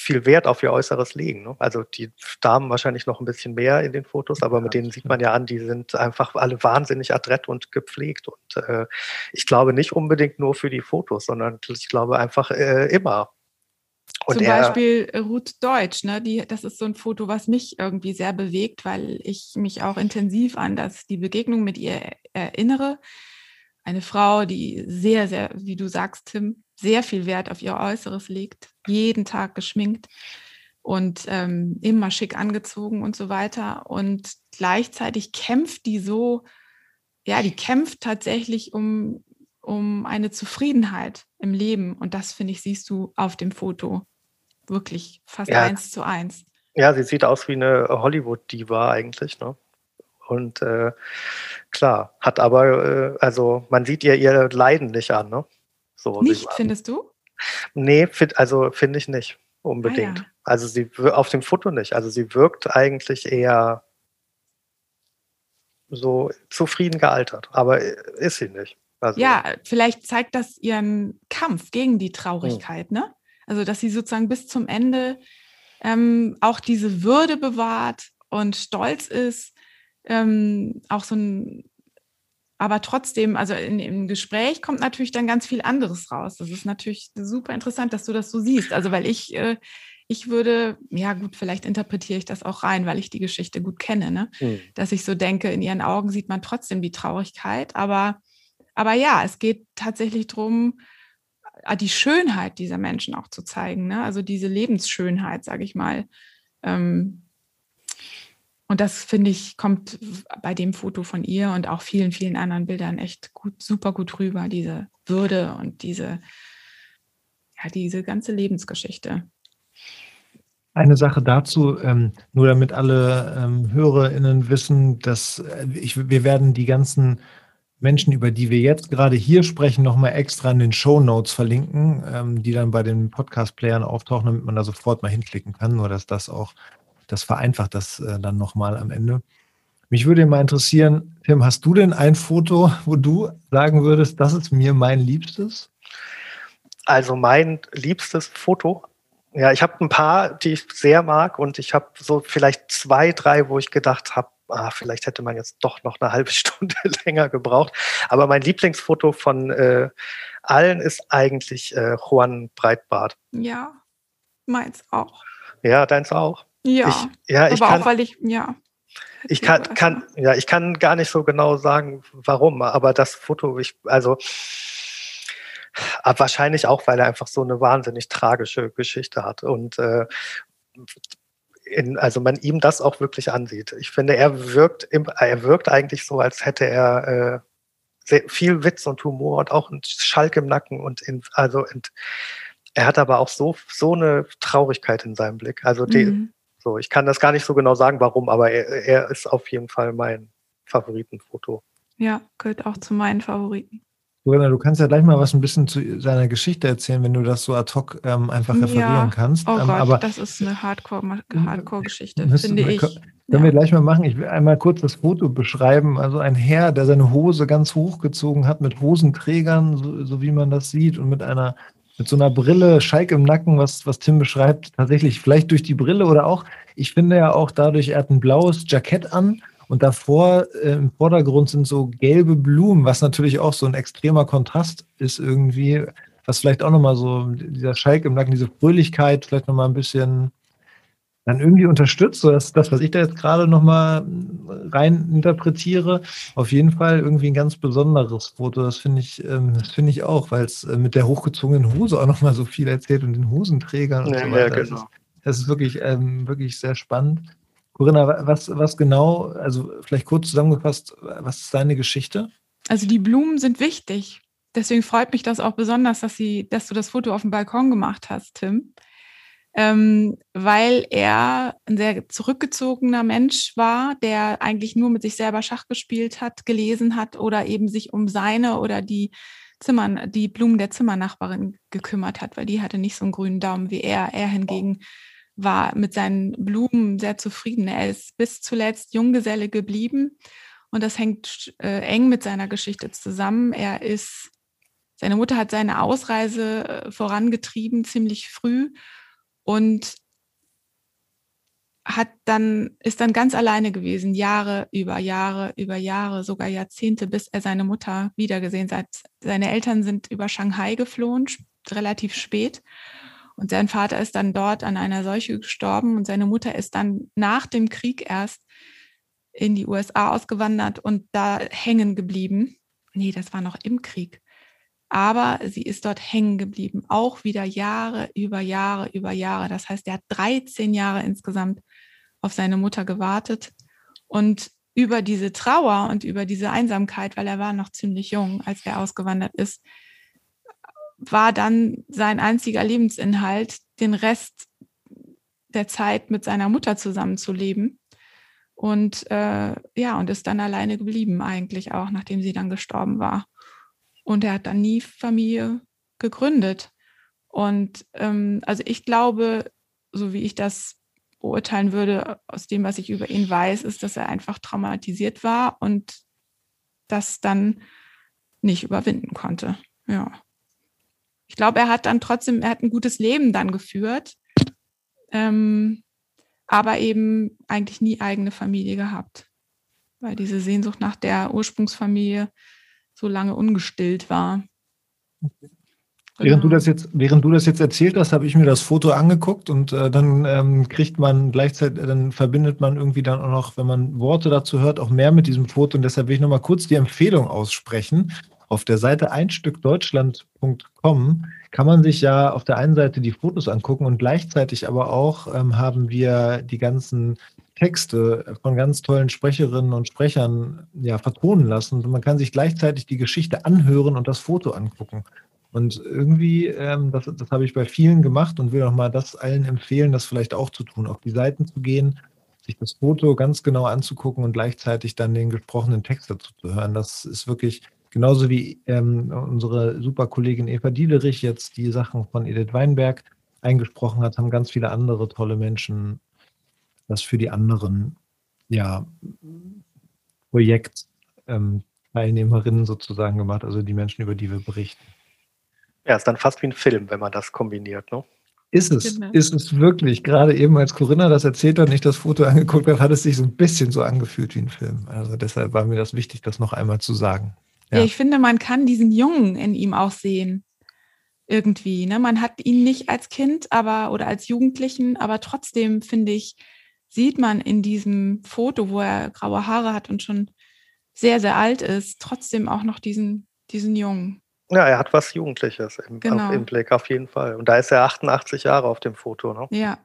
viel Wert auf ihr Äußeres legen. Ne? Also die Damen wahrscheinlich noch ein bisschen mehr in den Fotos, aber mit denen sieht man ja an, die sind einfach alle wahnsinnig adrett und gepflegt. Und äh, ich glaube nicht unbedingt nur für die Fotos, sondern ich glaube einfach äh, immer.
Und Zum Beispiel Ruth Deutsch, ne? die, das ist so ein Foto, was mich irgendwie sehr bewegt, weil ich mich auch intensiv an das, die Begegnung mit ihr erinnere. Eine Frau, die sehr, sehr, wie du sagst, Tim, sehr viel Wert auf ihr Äußeres legt, jeden Tag geschminkt und ähm, immer schick angezogen und so weiter. Und gleichzeitig kämpft die so, ja, die kämpft tatsächlich um, um eine Zufriedenheit im Leben. Und das, finde ich, siehst du auf dem Foto wirklich fast ja. eins zu eins.
Ja, sie sieht aus wie eine Hollywood-Diva eigentlich, ne? Und äh, klar, hat aber, äh, also man sieht ihr ihr Leiden nicht an, ne?
So, nicht, findest du?
Nee, also finde ich nicht unbedingt. Ah, ja. Also sie auf dem Foto nicht. Also sie wirkt eigentlich eher so zufrieden gealtert, aber ist sie nicht.
Also, ja, vielleicht zeigt das ihren Kampf gegen die Traurigkeit, hm. ne? Also dass sie sozusagen bis zum Ende ähm, auch diese Würde bewahrt und stolz ist, ähm, auch so ein aber trotzdem, also in, im Gespräch kommt natürlich dann ganz viel anderes raus. Das ist natürlich super interessant, dass du das so siehst. Also, weil ich, äh, ich würde, ja gut, vielleicht interpretiere ich das auch rein, weil ich die Geschichte gut kenne, ne? Mhm. Dass ich so denke, in ihren Augen sieht man trotzdem die Traurigkeit. Aber, aber ja, es geht tatsächlich darum, äh, die Schönheit dieser Menschen auch zu zeigen. Ne? Also diese Lebensschönheit, sage ich mal. Ähm, und das finde ich, kommt bei dem Foto von ihr und auch vielen, vielen anderen Bildern echt gut, super gut rüber, diese Würde und diese, ja, diese ganze Lebensgeschichte.
Eine Sache dazu, ähm, nur damit alle ähm, HörerInnen wissen, dass äh, ich, wir werden die ganzen Menschen, über die wir jetzt gerade hier sprechen, nochmal extra in den Show Notes verlinken, ähm, die dann bei den Podcast-Playern auftauchen, damit man da sofort mal hinklicken kann. Nur dass das auch, das vereinfacht das äh, dann nochmal am Ende. Mich würde mal interessieren, Tim, hast du denn ein Foto, wo du sagen würdest, das ist mir mein Liebstes?
Also mein liebstes Foto. Ja, ich habe ein paar, die ich sehr mag und ich habe so vielleicht zwei, drei, wo ich gedacht habe, ah, vielleicht hätte man jetzt doch noch eine halbe Stunde länger gebraucht. Aber mein Lieblingsfoto von äh, allen ist eigentlich äh, Juan Breitbart.
Ja, meins auch.
Ja, deins auch.
Ja,
ich, ja, ich
aber
kann,
auch weil ich, ja.
Ich kann, kann, ja, ich kann gar nicht so genau sagen, warum, aber das Foto, ich, also aber wahrscheinlich auch, weil er einfach so eine wahnsinnig tragische Geschichte hat und äh, in, also man ihm das auch wirklich ansieht. Ich finde, er wirkt, im, er wirkt eigentlich so, als hätte er äh, sehr, viel Witz und Humor und auch einen Schalk im Nacken und in, also in, er hat aber auch so so eine Traurigkeit in seinem Blick. Also die, mhm. So, ich kann das gar nicht so genau sagen, warum, aber er, er ist auf jeden Fall mein Favoritenfoto.
Ja, gehört auch zu meinen Favoriten.
Corinna, du kannst ja gleich mal was ein bisschen zu seiner Geschichte erzählen, wenn du das so ad hoc ähm, einfach referieren ja. kannst.
Oh
ähm,
Gott,
aber
das ist eine Hardcore-Geschichte, Hardcore finde ich. Können
ja. wir gleich mal machen. Ich will einmal kurz das Foto beschreiben. Also ein Herr, der seine Hose ganz hochgezogen hat mit Hosenträgern, so, so wie man das sieht, und mit einer mit so einer Brille, Schalk im Nacken, was, was Tim beschreibt, tatsächlich vielleicht durch die Brille oder auch, ich finde ja auch dadurch, er hat ein blaues Jackett an und davor äh, im Vordergrund sind so gelbe Blumen, was natürlich auch so ein extremer Kontrast ist irgendwie, was vielleicht auch nochmal so dieser Schalk im Nacken, diese Fröhlichkeit vielleicht nochmal ein bisschen dann irgendwie unterstützt, so dass das, was ich da jetzt gerade nochmal rein interpretiere, auf jeden Fall irgendwie ein ganz besonderes Foto. Das finde ich, ähm, das finde ich auch, weil es äh, mit der hochgezogenen Hose auch nochmal so viel erzählt und den Hosenträgern und
ja,
so weiter.
Ja, genau.
das, ist, das ist wirklich, ähm, wirklich sehr spannend. Corinna, was, was genau, also vielleicht kurz zusammengefasst, was ist deine Geschichte?
Also die Blumen sind wichtig. Deswegen freut mich das auch besonders, dass, sie, dass du das Foto auf dem Balkon gemacht hast, Tim. Ähm, weil er ein sehr zurückgezogener Mensch war, der eigentlich nur mit sich selber Schach gespielt hat, gelesen hat oder eben sich um seine oder die Zimmer, die Blumen der Zimmernachbarin gekümmert hat, weil die hatte nicht so einen grünen Daumen wie er. Er hingegen war mit seinen Blumen sehr zufrieden. Er ist bis zuletzt Junggeselle geblieben und das hängt äh, eng mit seiner Geschichte zusammen. Er ist, seine Mutter hat seine Ausreise äh, vorangetrieben, ziemlich früh und hat dann, ist dann ganz alleine gewesen, Jahre über Jahre über Jahre, sogar Jahrzehnte, bis er seine Mutter wiedergesehen hat. Seine Eltern sind über Shanghai geflohen, relativ spät. Und sein Vater ist dann dort an einer Seuche gestorben und seine Mutter ist dann nach dem Krieg erst in die USA ausgewandert und da hängen geblieben. Nee, das war noch im Krieg. Aber sie ist dort hängen geblieben, auch wieder Jahre über Jahre über Jahre. Das heißt, er hat 13 Jahre insgesamt auf seine Mutter gewartet. Und über diese Trauer und über diese Einsamkeit, weil er war noch ziemlich jung, als er ausgewandert ist, war dann sein einziger Lebensinhalt, den Rest der Zeit mit seiner Mutter zusammenzuleben. Und äh, ja, und ist dann alleine geblieben eigentlich auch, nachdem sie dann gestorben war. Und er hat dann nie Familie gegründet. Und ähm, also ich glaube, so wie ich das beurteilen würde, aus dem, was ich über ihn weiß, ist, dass er einfach traumatisiert war und das dann nicht überwinden konnte. Ja ich glaube, er hat dann trotzdem, er hat ein gutes Leben dann geführt, ähm, aber eben eigentlich nie eigene Familie gehabt, weil diese Sehnsucht nach der Ursprungsfamilie so lange ungestillt war.
Okay. Während du genau. das jetzt, während du das jetzt erzählt hast, habe ich mir das Foto angeguckt und äh, dann ähm, kriegt man gleichzeitig, dann verbindet man irgendwie dann auch noch, wenn man Worte dazu hört, auch mehr mit diesem Foto. Und deshalb will ich nochmal kurz die Empfehlung aussprechen. Auf der Seite einstückdeutschland.com kann man sich ja auf der einen Seite die Fotos angucken und gleichzeitig aber auch ähm, haben wir die ganzen Texte von ganz tollen Sprecherinnen und Sprechern ja vertonen lassen. Und man kann sich gleichzeitig die Geschichte anhören und das Foto angucken. Und irgendwie, ähm, das, das habe ich bei vielen gemacht und will auch mal das allen empfehlen, das vielleicht auch zu tun, auf die Seiten zu gehen, sich das Foto ganz genau anzugucken und gleichzeitig dann den gesprochenen Text dazu zu hören. Das ist wirklich genauso wie ähm, unsere super Kollegin Eva Diederich jetzt die Sachen von Edith Weinberg eingesprochen hat, haben ganz viele andere tolle Menschen das für die anderen ja, Projektteilnehmerinnen ähm, sozusagen gemacht, also die Menschen, über die wir berichten.
Ja, ist dann fast wie ein Film, wenn man das kombiniert, ne?
Ist es, genau. ist es wirklich. Gerade eben, als Corinna das erzählt hat und ich das Foto angeguckt habe, hat es sich so ein bisschen so angefühlt wie ein Film. Also deshalb war mir das wichtig, das noch einmal zu sagen.
Ja, ja ich finde, man kann diesen Jungen in ihm auch sehen. Irgendwie. Ne? Man hat ihn nicht als Kind, aber oder als Jugendlichen, aber trotzdem, finde ich, sieht man in diesem Foto, wo er graue Haare hat und schon sehr, sehr alt ist, trotzdem auch noch diesen, diesen Jungen.
Ja, er hat was Jugendliches im, genau. auf, im Blick, auf jeden Fall. Und da ist er 88 Jahre auf dem Foto. Ne?
Ja.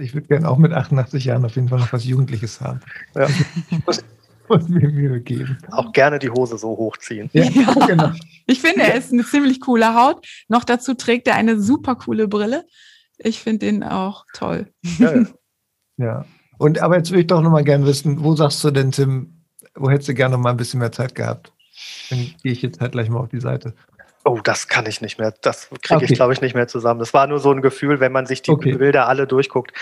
Ich würde gerne auch mit 88 Jahren auf jeden Fall noch was Jugendliches haben. Ja. Ich muss, muss
mir Mühe geben. Auch gerne die Hose so hochziehen.
Ja, ja. genau. Ich finde, er ist eine ziemlich coole Haut. Noch dazu trägt er eine super coole Brille. Ich finde ihn auch toll.
Ja, ja. Ja. Und aber jetzt würde ich doch noch mal gerne wissen, wo sagst du denn, Tim, wo hättest du gerne noch mal ein bisschen mehr Zeit gehabt? Dann gehe ich jetzt halt gleich mal auf die Seite.
Oh, das kann ich nicht mehr. Das kriege okay. ich, glaube ich, nicht mehr zusammen. Das war nur so ein Gefühl, wenn man sich die okay. Bilder alle durchguckt,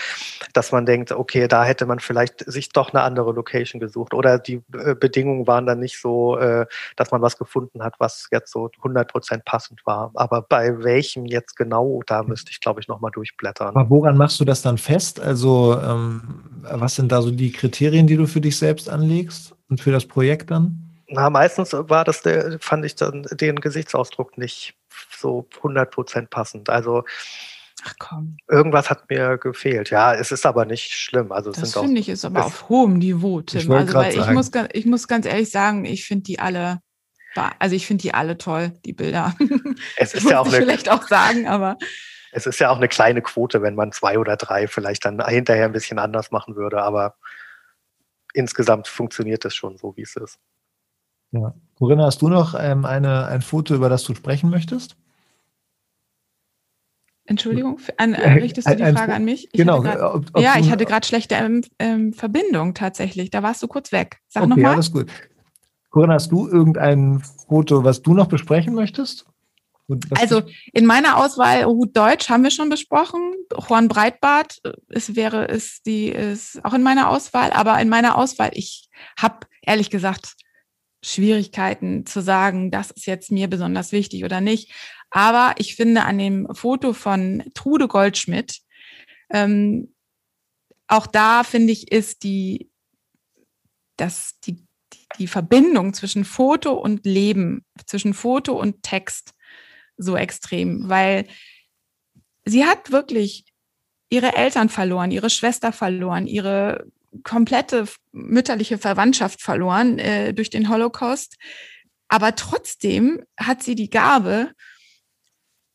dass man denkt, okay, da hätte man vielleicht sich doch eine andere Location gesucht. Oder die äh, Bedingungen waren dann nicht so, äh, dass man was gefunden hat, was jetzt so 100% passend war. Aber bei welchem jetzt genau, da müsste ich, glaube ich, nochmal durchblättern.
Aber woran machst du das dann fest? Also, ähm, was sind da so die Kriterien, die du für dich selbst anlegst und für das Projekt dann?
Na, meistens war das der, fand ich dann den Gesichtsausdruck nicht so 100% passend. Also Ach komm. Irgendwas hat mir gefehlt. Ja, es ist aber nicht schlimm. Also
das finde ich ist aber auf hohem Niveau, Tim. Also weil ich muss, ich muss ganz ehrlich sagen, ich finde die alle, also ich finde die alle toll, die Bilder.
Es ist ja auch eine,
vielleicht auch sagen, aber
es ist ja auch eine kleine Quote, wenn man zwei oder drei vielleicht dann hinterher ein bisschen anders machen würde. Aber insgesamt funktioniert es schon so, wie es ist.
Ja. Corinna, hast du noch ähm, eine, ein Foto, über das du sprechen möchtest?
Entschuldigung, an, äh, richtest du die ein, Frage an mich? Ich genau. Grad, ob, ob ja, ich hatte gerade schlechte ähm, ähm, Verbindung tatsächlich. Da warst du kurz weg. Sag okay, nochmal.
alles gut. Corinna, hast du irgendein Foto, was du noch besprechen möchtest?
Also in meiner Auswahl Hut Deutsch haben wir schon besprochen. Juan Breitbart es wäre ist die ist auch in meiner Auswahl, aber in meiner Auswahl ich habe ehrlich gesagt Schwierigkeiten zu sagen, das ist jetzt mir besonders wichtig oder nicht. Aber ich finde an dem Foto von Trude Goldschmidt, ähm, auch da finde ich, ist die, das, die, die Verbindung zwischen Foto und Leben, zwischen Foto und Text so extrem, weil sie hat wirklich ihre Eltern verloren, ihre Schwester verloren, ihre komplette mütterliche Verwandtschaft verloren äh, durch den Holocaust. Aber trotzdem hat sie die Gabe,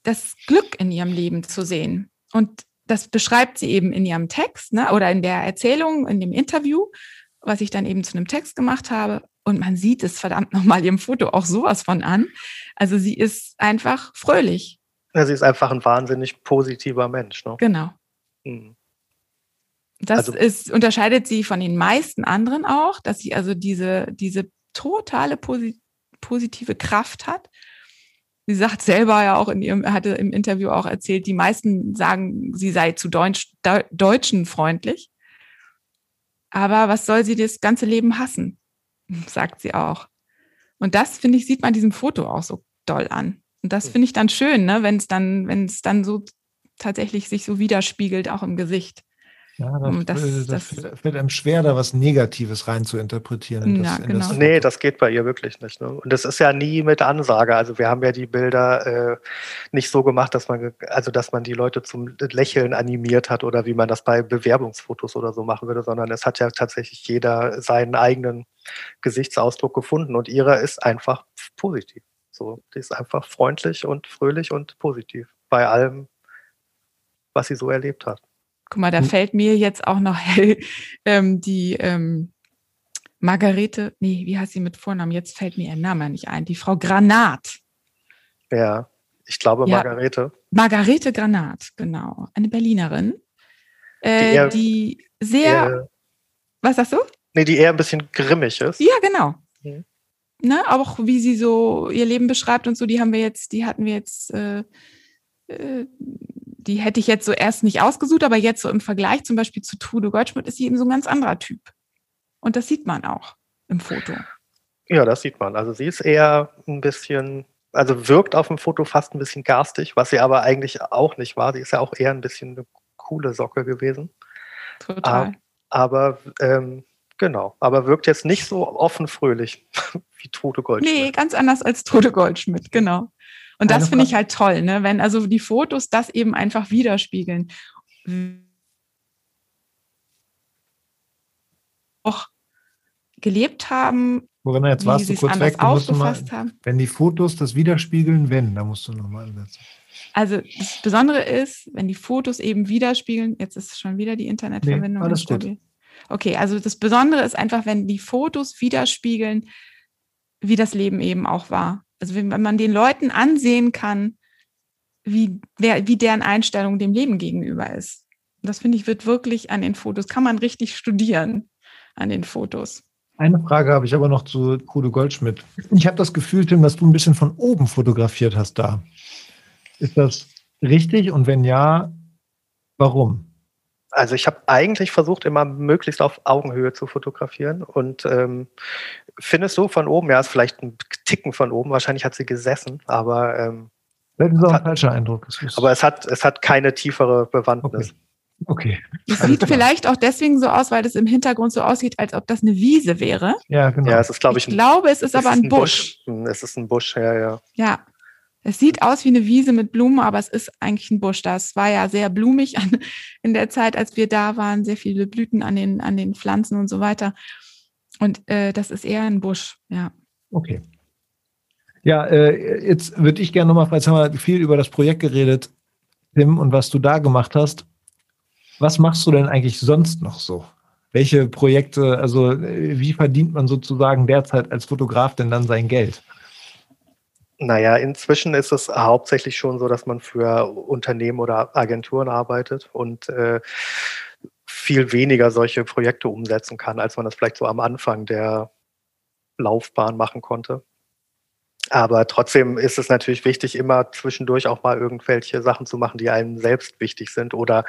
das Glück in ihrem Leben zu sehen. Und das beschreibt sie eben in ihrem Text ne, oder in der Erzählung, in dem Interview, was ich dann eben zu einem Text gemacht habe. Und man sieht es verdammt nochmal ihrem Foto auch sowas von an. Also sie ist einfach fröhlich.
Ja, sie ist einfach ein wahnsinnig positiver Mensch. Ne?
Genau. Mhm. Das also, ist, unterscheidet sie von den meisten anderen auch, dass sie also diese, diese totale posi positive Kraft hat. Sie sagt selber ja auch in ihrem, hatte im Interview auch erzählt, die meisten sagen, sie sei zu Deutsch, Deutschen freundlich. Aber was soll sie das ganze Leben hassen? Sagt sie auch. Und das, finde ich, sieht man diesem Foto auch so doll an. Und das finde ich dann schön, ne, wenn es dann, wenn es dann so tatsächlich sich so widerspiegelt, auch im Gesicht.
Ja, das, das, das, fällt einem schwer, da was Negatives rein zu interpretieren.
Ja, das, genau. nee, das geht bei ihr wirklich nicht. Ne? Und das ist ja nie mit Ansage. Also wir haben ja die Bilder äh, nicht so gemacht, dass man, also dass man die Leute zum Lächeln animiert hat oder wie man das bei Bewerbungsfotos oder so machen würde, sondern es hat ja tatsächlich jeder seinen eigenen Gesichtsausdruck gefunden und ihrer ist einfach positiv. So, die ist einfach freundlich und fröhlich und positiv bei allem, was sie so erlebt hat.
Guck mal, da hm. fällt mir jetzt auch noch ähm, die ähm, Margarete, nee, wie heißt sie mit Vornamen? Jetzt fällt mir ihr Name nicht ein. Die Frau Granat.
Ja, ich glaube ja, Margarete.
Margarete Granat, genau. Eine Berlinerin. äh, die, eher, die, sehr. Eher, was sagst du?
Nee, die eher ein bisschen grimmig ist.
Ja, genau. Mhm. Ne, auch wie sie so ihr Leben beschreibt und so, die haben wir jetzt, die hatten wir jetzt, äh, äh, die hätte ich jetzt so erst nicht ausgesucht, aber jetzt so im Vergleich zum Beispiel zu Trude Goldschmidt ist sie eben so ein ganz anderer Typ. Und das sieht man auch im Foto.
Ja, das sieht man. Also sie ist eher ein bisschen, also wirkt auf dem Foto fast ein bisschen garstig, was sie aber eigentlich auch nicht war. Sie ist ja auch eher ein bisschen eine coole Socke gewesen.
Total.
Aber, ähm, genau, aber wirkt jetzt nicht so offen fröhlich wie Trude Goldschmidt.
Nee, ganz anders als Trude Goldschmidt, genau. Und das finde ich halt toll, ne? wenn also die Fotos das eben einfach widerspiegeln. Auch gelebt haben,
Corinna, jetzt warst du kurz weg. Du musst mal, haben. Wenn die Fotos das widerspiegeln, wenn, da musst du nochmal ansetzen.
Also das Besondere ist, wenn die Fotos eben widerspiegeln, jetzt ist schon wieder die Internetverbindung. Nee,
alles gut.
Okay, also das Besondere ist einfach, wenn die Fotos widerspiegeln, wie das Leben eben auch war. Also wenn man den Leuten ansehen kann, wie, wer, wie deren Einstellung dem Leben gegenüber ist. das finde ich, wird wirklich an den Fotos, kann man richtig studieren an den Fotos.
Eine Frage habe ich aber noch zu Kude Goldschmidt. Ich habe das Gefühl, Tim, dass du ein bisschen von oben fotografiert hast da. Ist das richtig? Und wenn ja, warum?
Also ich habe eigentlich versucht, immer möglichst auf Augenhöhe zu fotografieren und ähm, findest du von oben, ja, ist vielleicht ein Ticken von oben, wahrscheinlich hat sie gesessen, aber ähm,
das ist auch ein falscher Eindruck.
Aber es hat, es hat keine tiefere Bewandtnis.
Okay. Okay.
Es sieht vielleicht auch deswegen so aus, weil es im Hintergrund so aussieht, als ob das eine Wiese wäre.
Ja, genau.
Ja, es ist, glaube ich,
ich glaube, es ist aber ein, ein Busch.
Busch. Es ist ein Busch, ja, ja.
Ja. Es sieht aus wie eine Wiese mit Blumen, aber es ist eigentlich ein Busch. Das war ja sehr blumig an, in der Zeit, als wir da waren, sehr viele Blüten an den, an den Pflanzen und so weiter. Und äh, das ist eher ein Busch, ja.
Okay. Ja, äh, jetzt würde ich gerne nochmal, jetzt haben wir viel über das Projekt geredet, Tim, und was du da gemacht hast. Was machst du denn eigentlich sonst noch so? Welche Projekte, also wie verdient man sozusagen derzeit als Fotograf denn dann sein Geld?
Naja, inzwischen ist es hauptsächlich schon so, dass man für Unternehmen oder Agenturen arbeitet und äh, viel weniger solche Projekte umsetzen kann, als man das vielleicht so am Anfang der Laufbahn machen konnte. Aber trotzdem ist es natürlich wichtig, immer zwischendurch auch mal irgendwelche Sachen zu machen, die einem selbst wichtig sind oder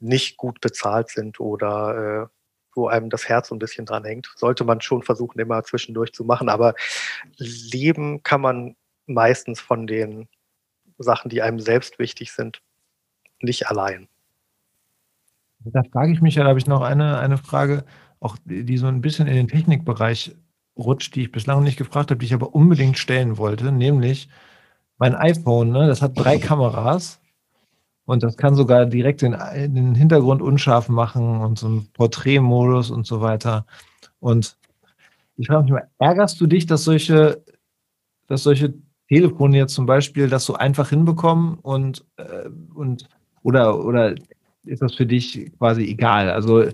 nicht gut bezahlt sind oder äh, wo einem das Herz ein bisschen dran hängt. Sollte man schon versuchen, immer zwischendurch zu machen. Aber leben kann man meistens von den Sachen, die einem selbst wichtig sind, nicht allein.
Da frage ich mich ja, da habe ich noch eine, eine Frage, auch die so ein bisschen in den Technikbereich rutscht, die ich bislang nicht gefragt habe, die ich aber unbedingt stellen wollte, nämlich mein iPhone, ne, das hat drei Kameras und das kann sogar direkt den, den Hintergrund unscharf machen und so einen Porträtmodus und so weiter. Und ich frage mich mal, ärgerst du dich, dass solche, dass solche Telefone jetzt zum Beispiel das so einfach hinbekommen und, äh, und oder, oder ist das für dich quasi egal? Also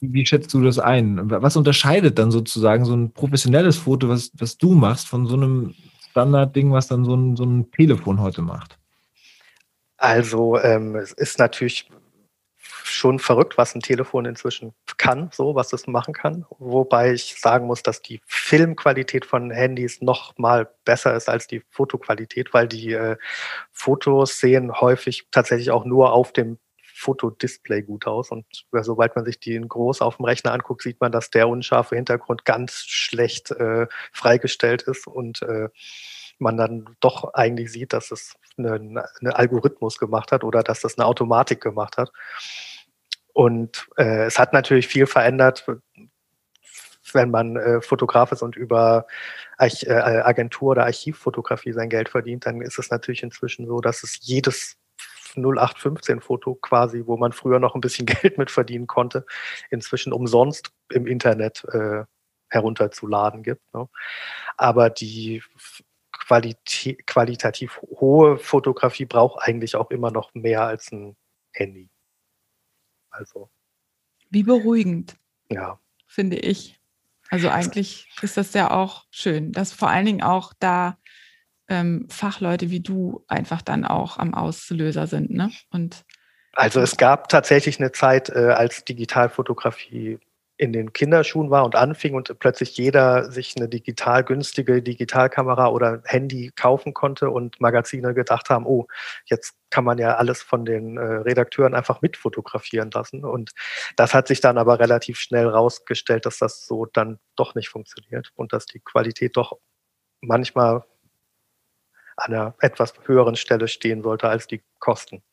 wie schätzt du das ein? Was unterscheidet dann sozusagen so ein professionelles Foto, was, was du machst, von so einem Standardding, was dann so ein, so ein Telefon heute macht?
Also ähm, es ist natürlich schon verrückt, was ein Telefon inzwischen kann, so was es machen kann. Wobei ich sagen muss, dass die Filmqualität von Handys noch mal besser ist als die Fotoqualität, weil die äh, Fotos sehen häufig tatsächlich auch nur auf dem Fotodisplay gut aus. Und sobald man sich die in groß auf dem Rechner anguckt, sieht man, dass der unscharfe Hintergrund ganz schlecht äh, freigestellt ist und äh, man dann doch eigentlich sieht, dass es einen eine Algorithmus gemacht hat oder dass das eine Automatik gemacht hat. Und äh, es hat natürlich viel verändert, wenn man äh, Fotograf ist und über Arch äh, Agentur- oder Archivfotografie sein Geld verdient, dann ist es natürlich inzwischen so, dass es jedes 0815-Foto quasi, wo man früher noch ein bisschen Geld mit verdienen konnte, inzwischen umsonst im Internet äh, herunterzuladen gibt. Ne? Aber die Qualitä qualitativ hohe Fotografie braucht eigentlich auch immer noch mehr als ein Handy. Also.
Wie beruhigend.
Ja.
Finde ich. Also eigentlich ist das ja auch schön, dass vor allen Dingen auch da ähm, Fachleute wie du einfach dann auch am Auslöser sind. Ne? Und
Also es gab tatsächlich eine Zeit, äh, als Digitalfotografie in den Kinderschuhen war und anfing und plötzlich jeder sich eine digital günstige Digitalkamera oder Handy kaufen konnte und Magazine gedacht haben, oh, jetzt kann man ja alles von den äh, Redakteuren einfach mitfotografieren lassen. Und das hat sich dann aber relativ schnell rausgestellt, dass das so dann doch nicht funktioniert und dass die Qualität doch manchmal an einer etwas höheren Stelle stehen sollte als die Kosten.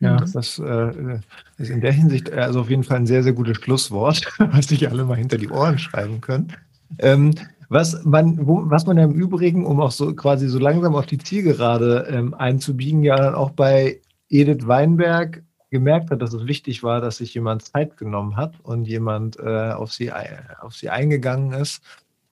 Ja, das, das äh, ist in der Hinsicht also auf jeden Fall ein sehr, sehr gutes Schlusswort, was sich alle mal hinter die Ohren schreiben können. Ähm, was man, wo, was man ja im Übrigen, um auch so quasi so langsam auf die Zielgerade ähm, einzubiegen, ja dann auch bei Edith Weinberg gemerkt hat, dass es wichtig war, dass sich jemand Zeit genommen hat und jemand äh, auf, sie, auf sie eingegangen ist.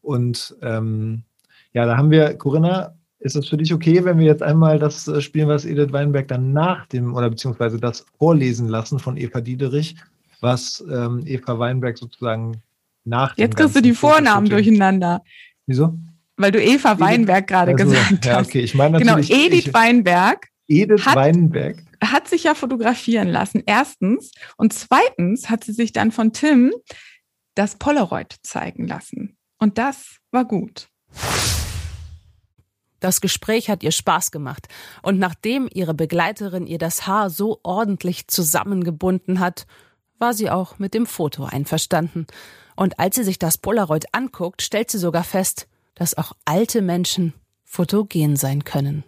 Und ähm, ja, da haben wir, Corinna, ist es für dich okay, wenn wir jetzt einmal das äh, spielen, was Edith Weinberg dann nach dem, oder beziehungsweise das vorlesen lassen von Eva Diederich, was ähm, Eva Weinberg sozusagen nach
Jetzt kriegst du die Vornamen durcheinander.
Wieso?
Weil du Eva Weinberg gerade also, gesagt
ja,
hast.
Okay, ich meine
genau, Edith ich, Weinberg.
Edith hat, Weinberg.
Hat sich ja fotografieren lassen, erstens. Und zweitens hat sie sich dann von Tim das Polaroid zeigen lassen. Und das war gut.
Das Gespräch hat ihr Spaß gemacht, und nachdem ihre Begleiterin ihr das Haar so ordentlich zusammengebunden hat, war sie auch mit dem Foto einverstanden. Und als sie sich das Polaroid anguckt, stellt sie sogar fest, dass auch alte Menschen fotogen sein können.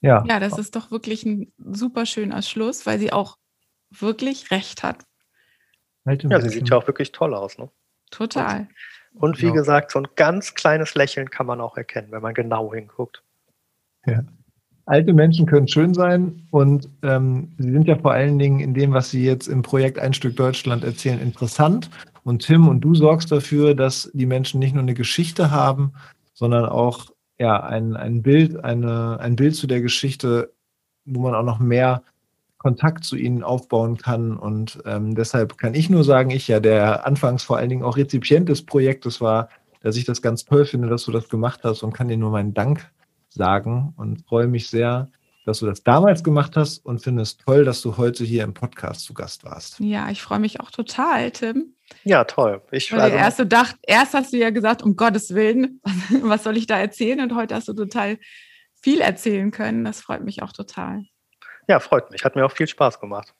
Ja. ja, das ist doch wirklich ein super schöner Schluss, weil sie auch wirklich recht hat.
Ja, sie sieht ja auch wirklich toll aus, ne?
Total.
Und wie genau. gesagt, so ein ganz kleines Lächeln kann man auch erkennen, wenn man genau hinguckt.
Ja. Alte Menschen können schön sein und ähm, sie sind ja vor allen Dingen in dem, was sie jetzt im Projekt Ein Stück Deutschland erzählen, interessant. Und Tim und du sorgst dafür, dass die Menschen nicht nur eine Geschichte haben, sondern auch ja, ein, ein Bild, eine, ein Bild zu der Geschichte, wo man auch noch mehr Kontakt zu ihnen aufbauen kann. Und ähm, deshalb kann ich nur sagen, ich ja, der anfangs vor allen Dingen auch Rezipient des Projektes war, dass ich das ganz toll finde, dass du das gemacht hast und kann dir nur meinen Dank sagen und freue mich sehr, dass du das damals gemacht hast und finde es toll, dass du heute hier im Podcast zu Gast warst.
Ja, ich freue mich auch total, Tim.
Ja, toll.
Ich, also, erst, du dacht, erst hast du ja gesagt, um Gottes Willen, was soll ich da erzählen? Und heute hast du total viel erzählen können. Das freut mich auch total.
Ja, freut mich. Hat mir auch viel Spaß gemacht.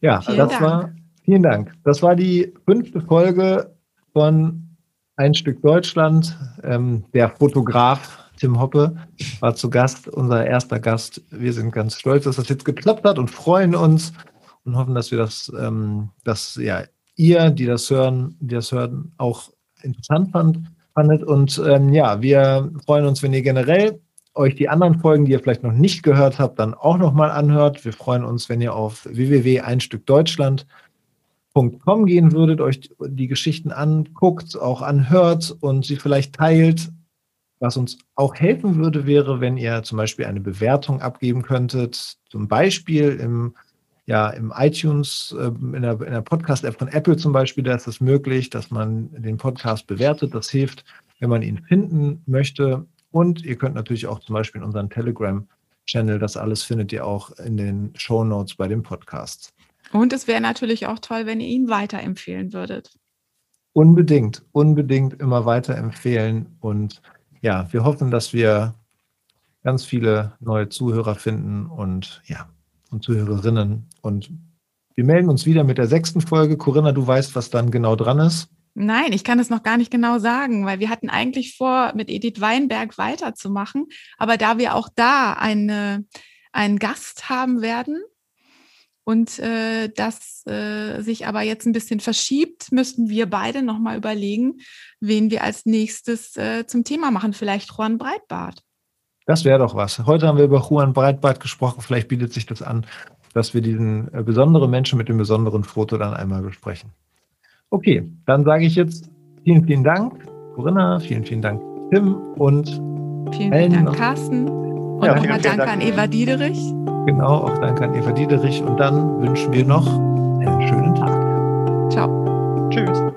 Ja, vielen das Dank. war, vielen Dank. Das war die fünfte Folge von Ein Stück Deutschland. Ähm, der Fotograf Tim Hoppe war zu Gast, unser erster Gast. Wir sind ganz stolz, dass das jetzt geklappt hat und freuen uns und hoffen, dass wir das, ähm, dass ja, ihr, die das hören, die das hören, auch interessant fand, fandet. Und ähm, ja, wir freuen uns, wenn ihr generell euch die anderen Folgen, die ihr vielleicht noch nicht gehört habt, dann auch nochmal anhört. Wir freuen uns, wenn ihr auf www.einstückdeutschland.com gehen würdet, euch die Geschichten anguckt, auch anhört und sie vielleicht teilt. Was uns auch helfen würde, wäre, wenn ihr zum Beispiel eine Bewertung abgeben könntet. Zum Beispiel im, ja, im iTunes, äh, in der, in der Podcast-App von Apple zum Beispiel, da ist es möglich, dass man den Podcast bewertet. Das hilft, wenn man ihn finden möchte. Und ihr könnt natürlich auch zum Beispiel in unseren Telegram-Channel, das alles findet ihr auch in den Show Notes bei dem Podcast.
Und es wäre natürlich auch toll, wenn ihr ihn weiterempfehlen würdet.
Unbedingt, unbedingt immer weiterempfehlen. Und ja, wir hoffen, dass wir ganz viele neue Zuhörer finden und ja, und Zuhörerinnen. Und wir melden uns wieder mit der sechsten Folge. Corinna, du weißt, was dann genau dran ist.
Nein, ich kann es noch gar nicht genau sagen, weil wir hatten eigentlich vor, mit Edith Weinberg weiterzumachen. Aber da wir auch da eine, einen Gast haben werden und äh, das äh, sich aber jetzt ein bisschen verschiebt, müssten wir beide nochmal überlegen, wen wir als nächstes äh, zum Thema machen. Vielleicht Juan Breitbart.
Das wäre doch was. Heute haben wir über Juan Breitbart gesprochen. Vielleicht bietet sich das an, dass wir diesen äh, besonderen Menschen mit dem besonderen Foto dann einmal besprechen. Okay, dann sage ich jetzt vielen, vielen Dank, Corinna, vielen, vielen Dank, Tim und
vielen, vielen Dank, Carsten. Und ja, nochmal Dank an Eva Diederich.
Genau, auch danke an Eva Diederich. Und dann wünschen wir noch einen schönen Tag. Ciao. Tschüss.